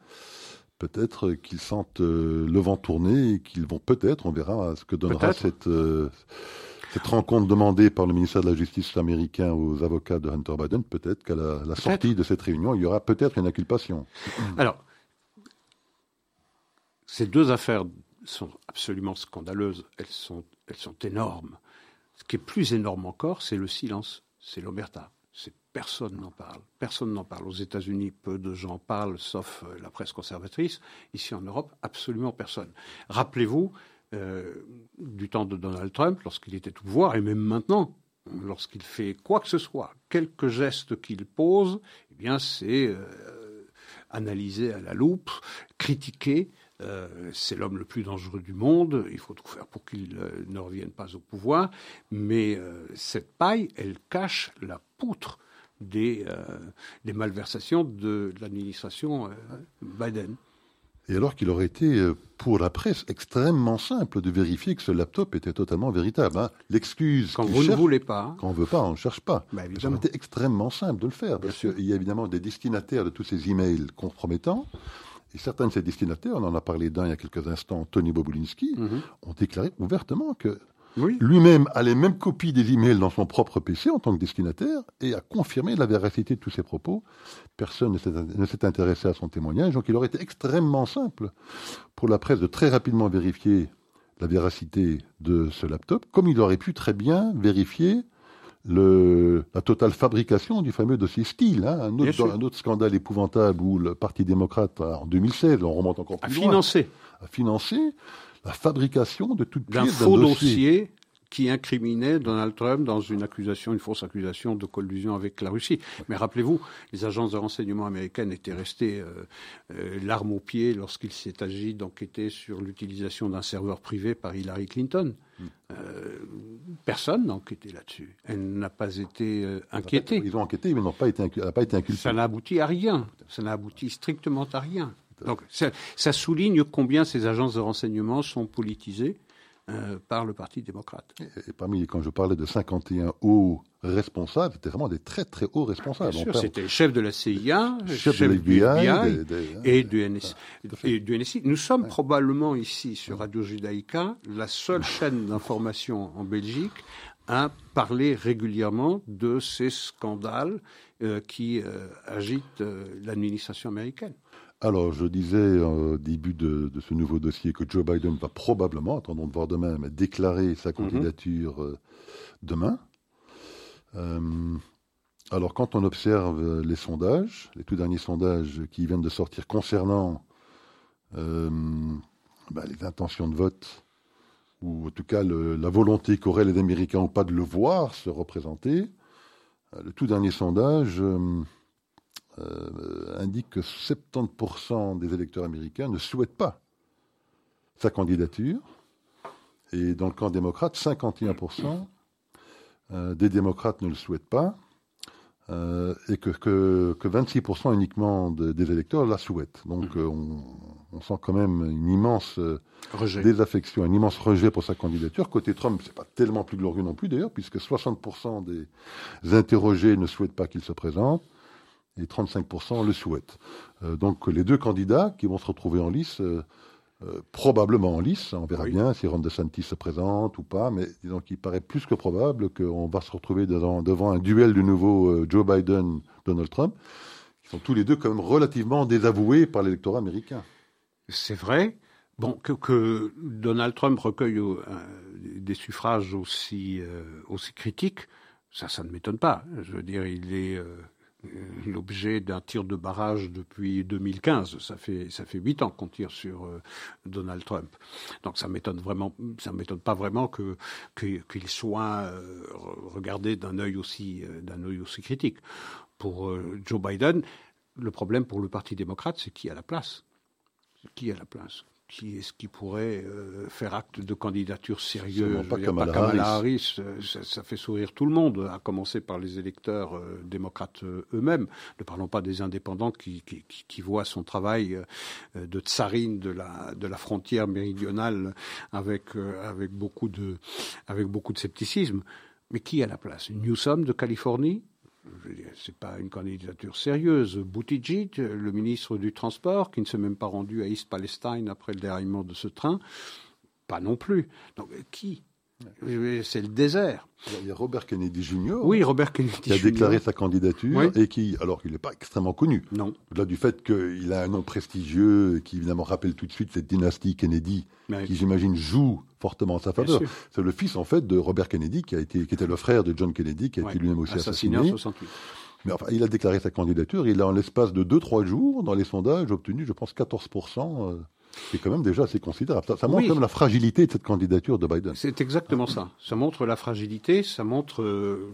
A: peut-être qu'ils sentent euh, le vent tourner et qu'ils vont peut-être, on verra ce que donnera cette, euh, cette rencontre demandée par le ministère de la Justice américain aux avocats de Hunter Biden, peut-être qu'à la, sortie de cette réunion, il y aura peut-être une inculpation.
B: Alors, ces deux affaires sont absolument scandaleuses, elles sont, elles sont énormes. Ce qui est plus énorme encore, c'est le silence, c'est l'omerta. Personne n'en parle. Personne n'en parle. Aux États-Unis, peu de gens parlent, sauf euh, la presse conservatrice. Ici en Europe, absolument personne. Rappelez-vous euh, du temps de Donald Trump, lorsqu'il était au pouvoir, et même maintenant, lorsqu'il fait quoi que ce soit, quelques gestes qu'il pose, eh bien, c'est euh, analysé à la loupe, critiqué, euh, c'est l'homme le plus dangereux du monde. Il faut tout faire pour qu'il euh, ne revienne pas au pouvoir. Mais euh, cette paille, elle cache la poutre des, des malversations de, l'administration Biden.
A: Et alors qu'il aurait été, pour la presse, extrêmement simple de vérifier que ce laptop était totalement véritable. hein. L'excuse
B: Quand vous ne voulez pas, hein.
A: quand on veut pas, on ne cherche pas.
B: Bah,
A: Ça été extrêmement simple de le faire, parce qu'il y a évidemment des destinataires de tous ces emails compromettants. Et certains de ces destinataires, on en a parlé d'un il y a quelques instants, Tony Bobulinski,
B: Mhm.
A: ont déclaré ouvertement que
B: Oui.
A: lui-même a les mêmes copies des emails dans son propre PC en tant que destinataire et a confirmé la véracité de tous ses propos. Personne ne s'est- ne s'est intéressé à son témoignage, donc il aurait été extrêmement simple pour la presse de très rapidement vérifier la véracité de ce laptop, comme il aurait pu très bien vérifier le, la totale fabrication du fameux dossier Steele, hein, un, autre,
B: sûr.
A: un autre scandale épouvantable où le Parti démocrate, en 2016, on remonte encore plus loin,
B: financer
A: a financé la fabrication de toute
B: d'un
A: pièce
B: faux dossier qui incriminait Donald Trump dans une accusation, une fausse accusation de collusion avec la Russie. Mais rappelez-vous, les agences de renseignement américaines étaient restées euh, euh, l'arme au pied lorsqu'il s'est agi d'enquêter sur l'utilisation d'un serveur privé par Hillary Clinton. Euh, personne n'a enquêté là-dessus. Elle n'a pas été euh, inquiétée.
A: Ils ont enquêté, mais n'ont pas été, incu- n'a pas été inculpé.
B: Ça n'a abouti à rien. Ça n'a abouti strictement à rien. Donc ça, ça souligne combien ces agences de renseignement sont politisées euh, par le Parti démocrate.
A: Et parmi, quand je parlais de 51 hauts responsables, c'était vraiment des très très hauts responsables.
B: Bien sûr, c'était le chef de la CIA,
A: chef,
B: chef
A: de l'FBI,
B: FBI,
A: des- des-
B: et du, NS
A: à fait.
B: et du NSI. Nous sommes probablement ici sur Radio Judaïka la seule chaîne d'information en Belgique à parler régulièrement de ces scandales euh, qui euh, agitent l'administration américaine.
A: Alors, je disais au début de, de ce nouveau dossier que Joe Biden va probablement, attendons de voir demain, mais déclarer sa candidature euh, demain. Euh, alors, quand on observe euh, les sondages, les tout derniers sondages qui viennent de sortir concernant euh, bah, les intentions de vote, ou en tout cas le- la volonté qu'auraient les Américains ou pas de le voir se représenter, euh, le tout dernier sondage euh, euh, indique que 70% des électeurs américains ne souhaitent pas sa candidature. Et dans le camp démocrate, 51% euh, des démocrates ne le souhaitent pas. euh, et que, que, que 26% uniquement de- des électeurs la souhaitent. Donc euh, on, on sent quand même une immense
B: Rejet.
A: désaffection, un immense rejet pour sa candidature. Côté Trump, c'est pas tellement plus glorieux non plus d'ailleurs, puisque 60% des interrogés ne souhaitent pas qu'il se présente et 35% le souhaitent. Euh, donc les deux candidats qui vont se retrouver en lice, euh, euh, probablement en lice, on verra
B: Oui.
A: bien si Ron DeSantis se présente ou pas, mais disons qu'il paraît plus que probable qu'on va se retrouver devant, devant un duel de nouveau Joe Biden-Donald Trump, qui sont tous les deux quand même relativement désavoués par l'électorat américain.
B: C'est vrai. Bon, que, que Donald Trump recueille des suffrages aussi, aussi critiques, ça, ça ne m'étonne pas. Je veux dire, il est l'objet d'un tir de barrage depuis 2015. Ça fait ça fait huit ans qu'on tire sur euh, Donald Trump. Donc ça m'étonne vraiment, ça m'étonne pas vraiment que qu'il soit euh, re- regardé d'un œil aussi euh, d'un œil aussi critique. Pour euh, Joe Biden, le problème pour le Parti démocrate, c'est qui a la place? Qui a la place? Qui est-ce qui pourrait euh, faire acte de candidature Je
A: pas
B: dire,
A: Kamala
B: Kamala
A: Harris.
B: Harris, euh, ça, ça fait sourire tout le monde, à commencer par les électeurs euh, démocrates eux-mêmes. Ne parlons pas des indépendants qui, qui, qui- qui voient son travail euh, de tsarine de la, de la frontière méridionale avec, avec, beaucoup de, avec beaucoup de scepticisme. Mais qui a la place? Newsom de Californie? C'est pas une candidature sérieuse. Buttigieg, le ministre du Transport, qui ne s'est même pas rendu à East Palestine après le déraillement de ce train, pas non plus. Donc, qui? C'est le désert.
A: Il y a Robert Kennedy Jr.
B: Oui, Robert Kennedy.
A: qui a
B: Jr.
A: déclaré sa candidature
B: Oui.
A: et qui, alors qu'il n'est pas extrêmement connu,
B: Non.
A: au-delà du fait qu'il a un nom prestigieux qui évidemment rappelle tout de suite cette dynastie Kennedy, qui j'imagine joue fortement en sa faveur.
B: sûr.
A: C'est le fils en fait de Robert Kennedy qui a été, qui était le frère de John Kennedy, qui a
B: Ouais.
A: été lui-même aussi
B: assassiné
A: assassiné.
B: en 68.
A: Mais enfin, il a déclaré sa candidature. Il a en l'espace de 2-3 jours, dans les sondages, obtenu, je pense, 14%. euh, c'est quand même déjà assez considérable. Ça, ça montre
B: Oui.
A: la fragilité de cette candidature de Biden.
B: C'est exactement ça. Ça montre la fragilité, ça montre, euh,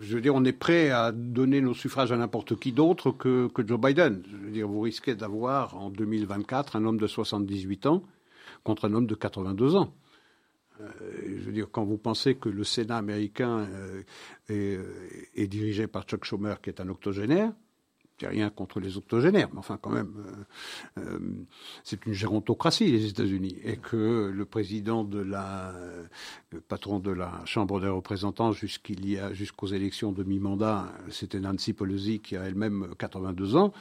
B: je veux dire, on est prêt à donner nos suffrages à n'importe qui d'autre que, que Joe Biden. Je veux dire, vous risquez d'avoir en 2024 un homme de 78 ans contre un homme de 82 ans. Euh, je veux dire, quand vous pensez que le Sénat américain euh, est, est dirigé par Chuck Schumer, qui est un octogénaire, c'est rien contre les octogénaires, mais enfin quand même, euh, euh, c'est une gérontocratie les États-Unis, et que le président de la, patron de la Chambre des représentants jusqu'il y a jusqu'aux élections de mi-mandat, c'était Nancy Pelosi qui a elle-même 82 ans.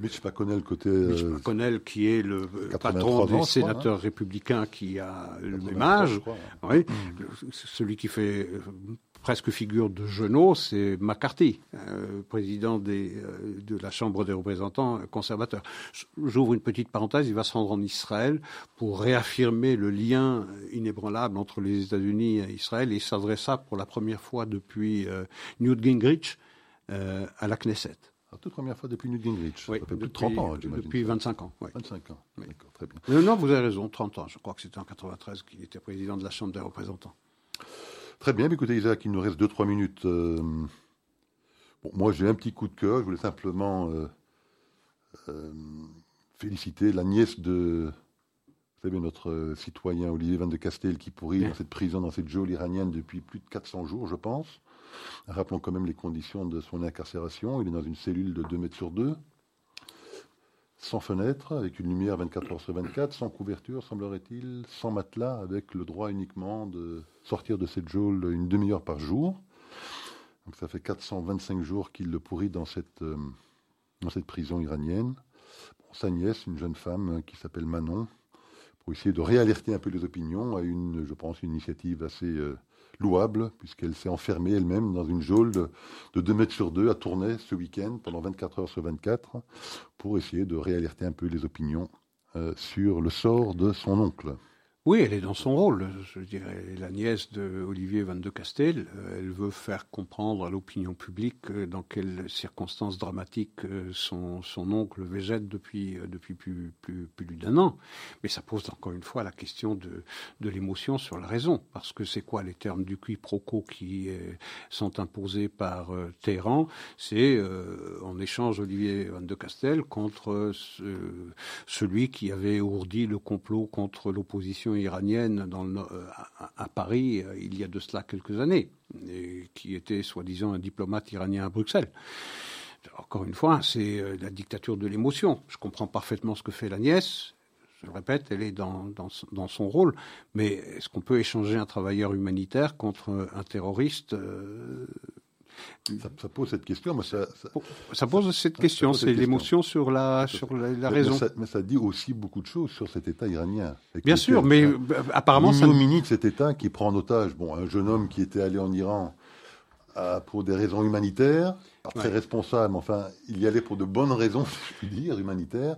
A: Mitch McConnell côté.
B: Mitch McConnell qui est le patron des sénateurs hein. républicains qui a le même âge. Oui, mm. celui qui fait presque figure de genou, c'est McCarthy, euh, président des, euh, de la Chambre des représentants conservateurs. J'ouvre une petite parenthèse, il va se rendre en Israël pour réaffirmer le lien inébranlable entre les États-Unis et Israël et s'adressa pour la première fois depuis euh, Newt Gingrich à la Knesset.
A: La toute première fois depuis Newt Gingrich.
B: Oui, ça fait plus de 30 ans, j'imagine. Depuis 25 ans. Oui.
A: 25 ans. D'accord, très bien.
B: non, vous avez raison, 30 ans. Je crois que c'était en 93 qu'il était président de la Chambre des représentants.
A: Très bien, écoutez Isaac, il nous reste 2-3 minutes. Euh, bon, moi j'ai un petit coup de cœur, je voulais simplement euh, euh, féliciter la nièce de, vous savez, notre citoyen Olivier Van de Castel qui pourrit dans cette prison, dans cette geôle iranienne depuis plus de 400 jours, je pense. Rappelons quand même les conditions de son incarcération. Il est dans une cellule de 2 mètres sur 2 sans fenêtre, avec une lumière 24 heures sur 24, sans couverture, semblerait-il, sans matelas, avec le droit uniquement de sortir de cette geôle une demi-heure par jour. Donc ça fait 425 jours qu'il le pourrit dans cette, euh, dans cette prison iranienne. sa nièce, une jeune femme qui s'appelle Manon, pour essayer de réalerter un peu les opinions, a une, je pense, une initiative assez euh, louable, puisqu'elle s'est enfermée elle-même dans une geôle de, 2 mètres sur 2 à Tournai ce week-end, pendant 24 heures sur 24, pour essayer de réalerter un peu les opinions euh, sur le sort de son oncle.
B: Oui, elle est dans son rôle. Je dirais, la nièce de Olivier Van de Castel. Euh, elle veut faire comprendre à l'opinion publique euh, dans quelles circonstances dramatiques euh, son, son oncle végète depuis, depuis plus, plus, plus d'un an. Mais ça pose encore une fois la question de, de l'émotion sur la raison. Parce que c'est quoi les termes du quiproquo qui sont imposés par Téhéran? C'est en échange Olivier Van de Castel contre celui qui avait ourdi le complot contre l'opposition iranienne euh, à, Paris euh, il y a de cela quelques années, qui était soi-disant un diplomate iranien à Bruxelles. Encore une fois, c'est euh, la dictature de l'émotion. Je comprends parfaitement ce que fait la nièce. Je le répète, elle est dans, dans, dans son rôle. Mais est-ce qu'on peut échanger un travailleur humanitaire contre un terroriste
A: ça, pose cette question. Mais ça,
B: ça, pose cette question, c'est l'émotion sur la, sur la, raison.
A: Mais ça, dit aussi beaucoup de choses sur cet État iranien.
B: Bien sûr, mais euh, apparemment...
A: ça. de cet État qui prend en otage bon, un jeune homme qui était allé en Iran euh, pour des raisons humanitaires, très responsable, mais enfin, il y allait pour de bonnes raisons, si je puis dire, humanitaires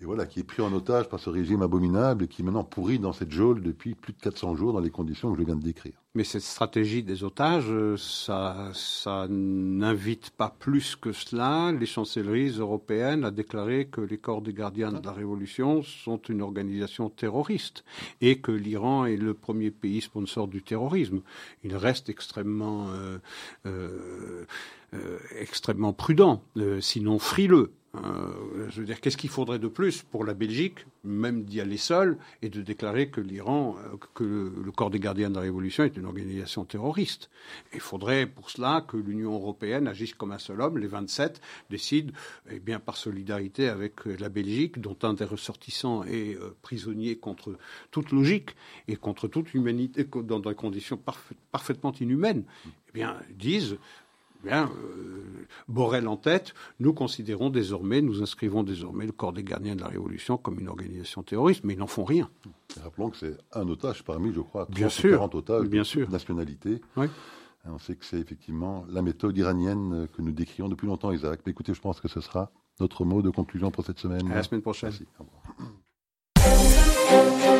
A: et voilà, qui est pris en otage par ce régime abominable et qui maintenant pourrit dans cette geôle depuis plus de 400 jours dans les conditions que je viens de décrire.
B: Mais cette stratégie des otages, euh, ça, ça n'invite pas plus que cela les chancelleries européennes à déclarer que les corps des gardiens de la Révolution sont une organisation terroriste et que l'Iran est le premier pays sponsor du terrorisme. Il reste extrêmement, euh, euh, euh extrêmement prudent, euh, sinon frileux euh, je veux dire, qu'est-ce qu'il faudrait de plus pour la Belgique, même d'y aller seul, et de déclarer que l'Iran, euh, que le, corps des gardiens de la Révolution est une organisation terroriste? Il faudrait pour cela que l'Union européenne agisse comme un seul homme, les 27 décident, eh bien, par solidarité avec la Belgique, dont un des ressortissants est euh, prisonnier contre toute logique et contre toute humanité, dans des conditions parfaitement inhumaines, eh bien, disent bien, euh, Borel en tête, nous considérons désormais, nous inscrivons désormais le corps des gardiens de la Révolution comme une organisation terroriste, mais ils n'en font rien.
A: rappelons que c'est un otage parmi, je crois,
B: bien sûr,
A: otages
B: bien sûr.
A: nationalité. On sait que c'est effectivement la méthode iranienne que nous décrions depuis longtemps, Isaac. Mais écoutez, je pense que ce sera notre mot de conclusion pour cette semaine.
B: À la semaine prochaine.
A: Merci.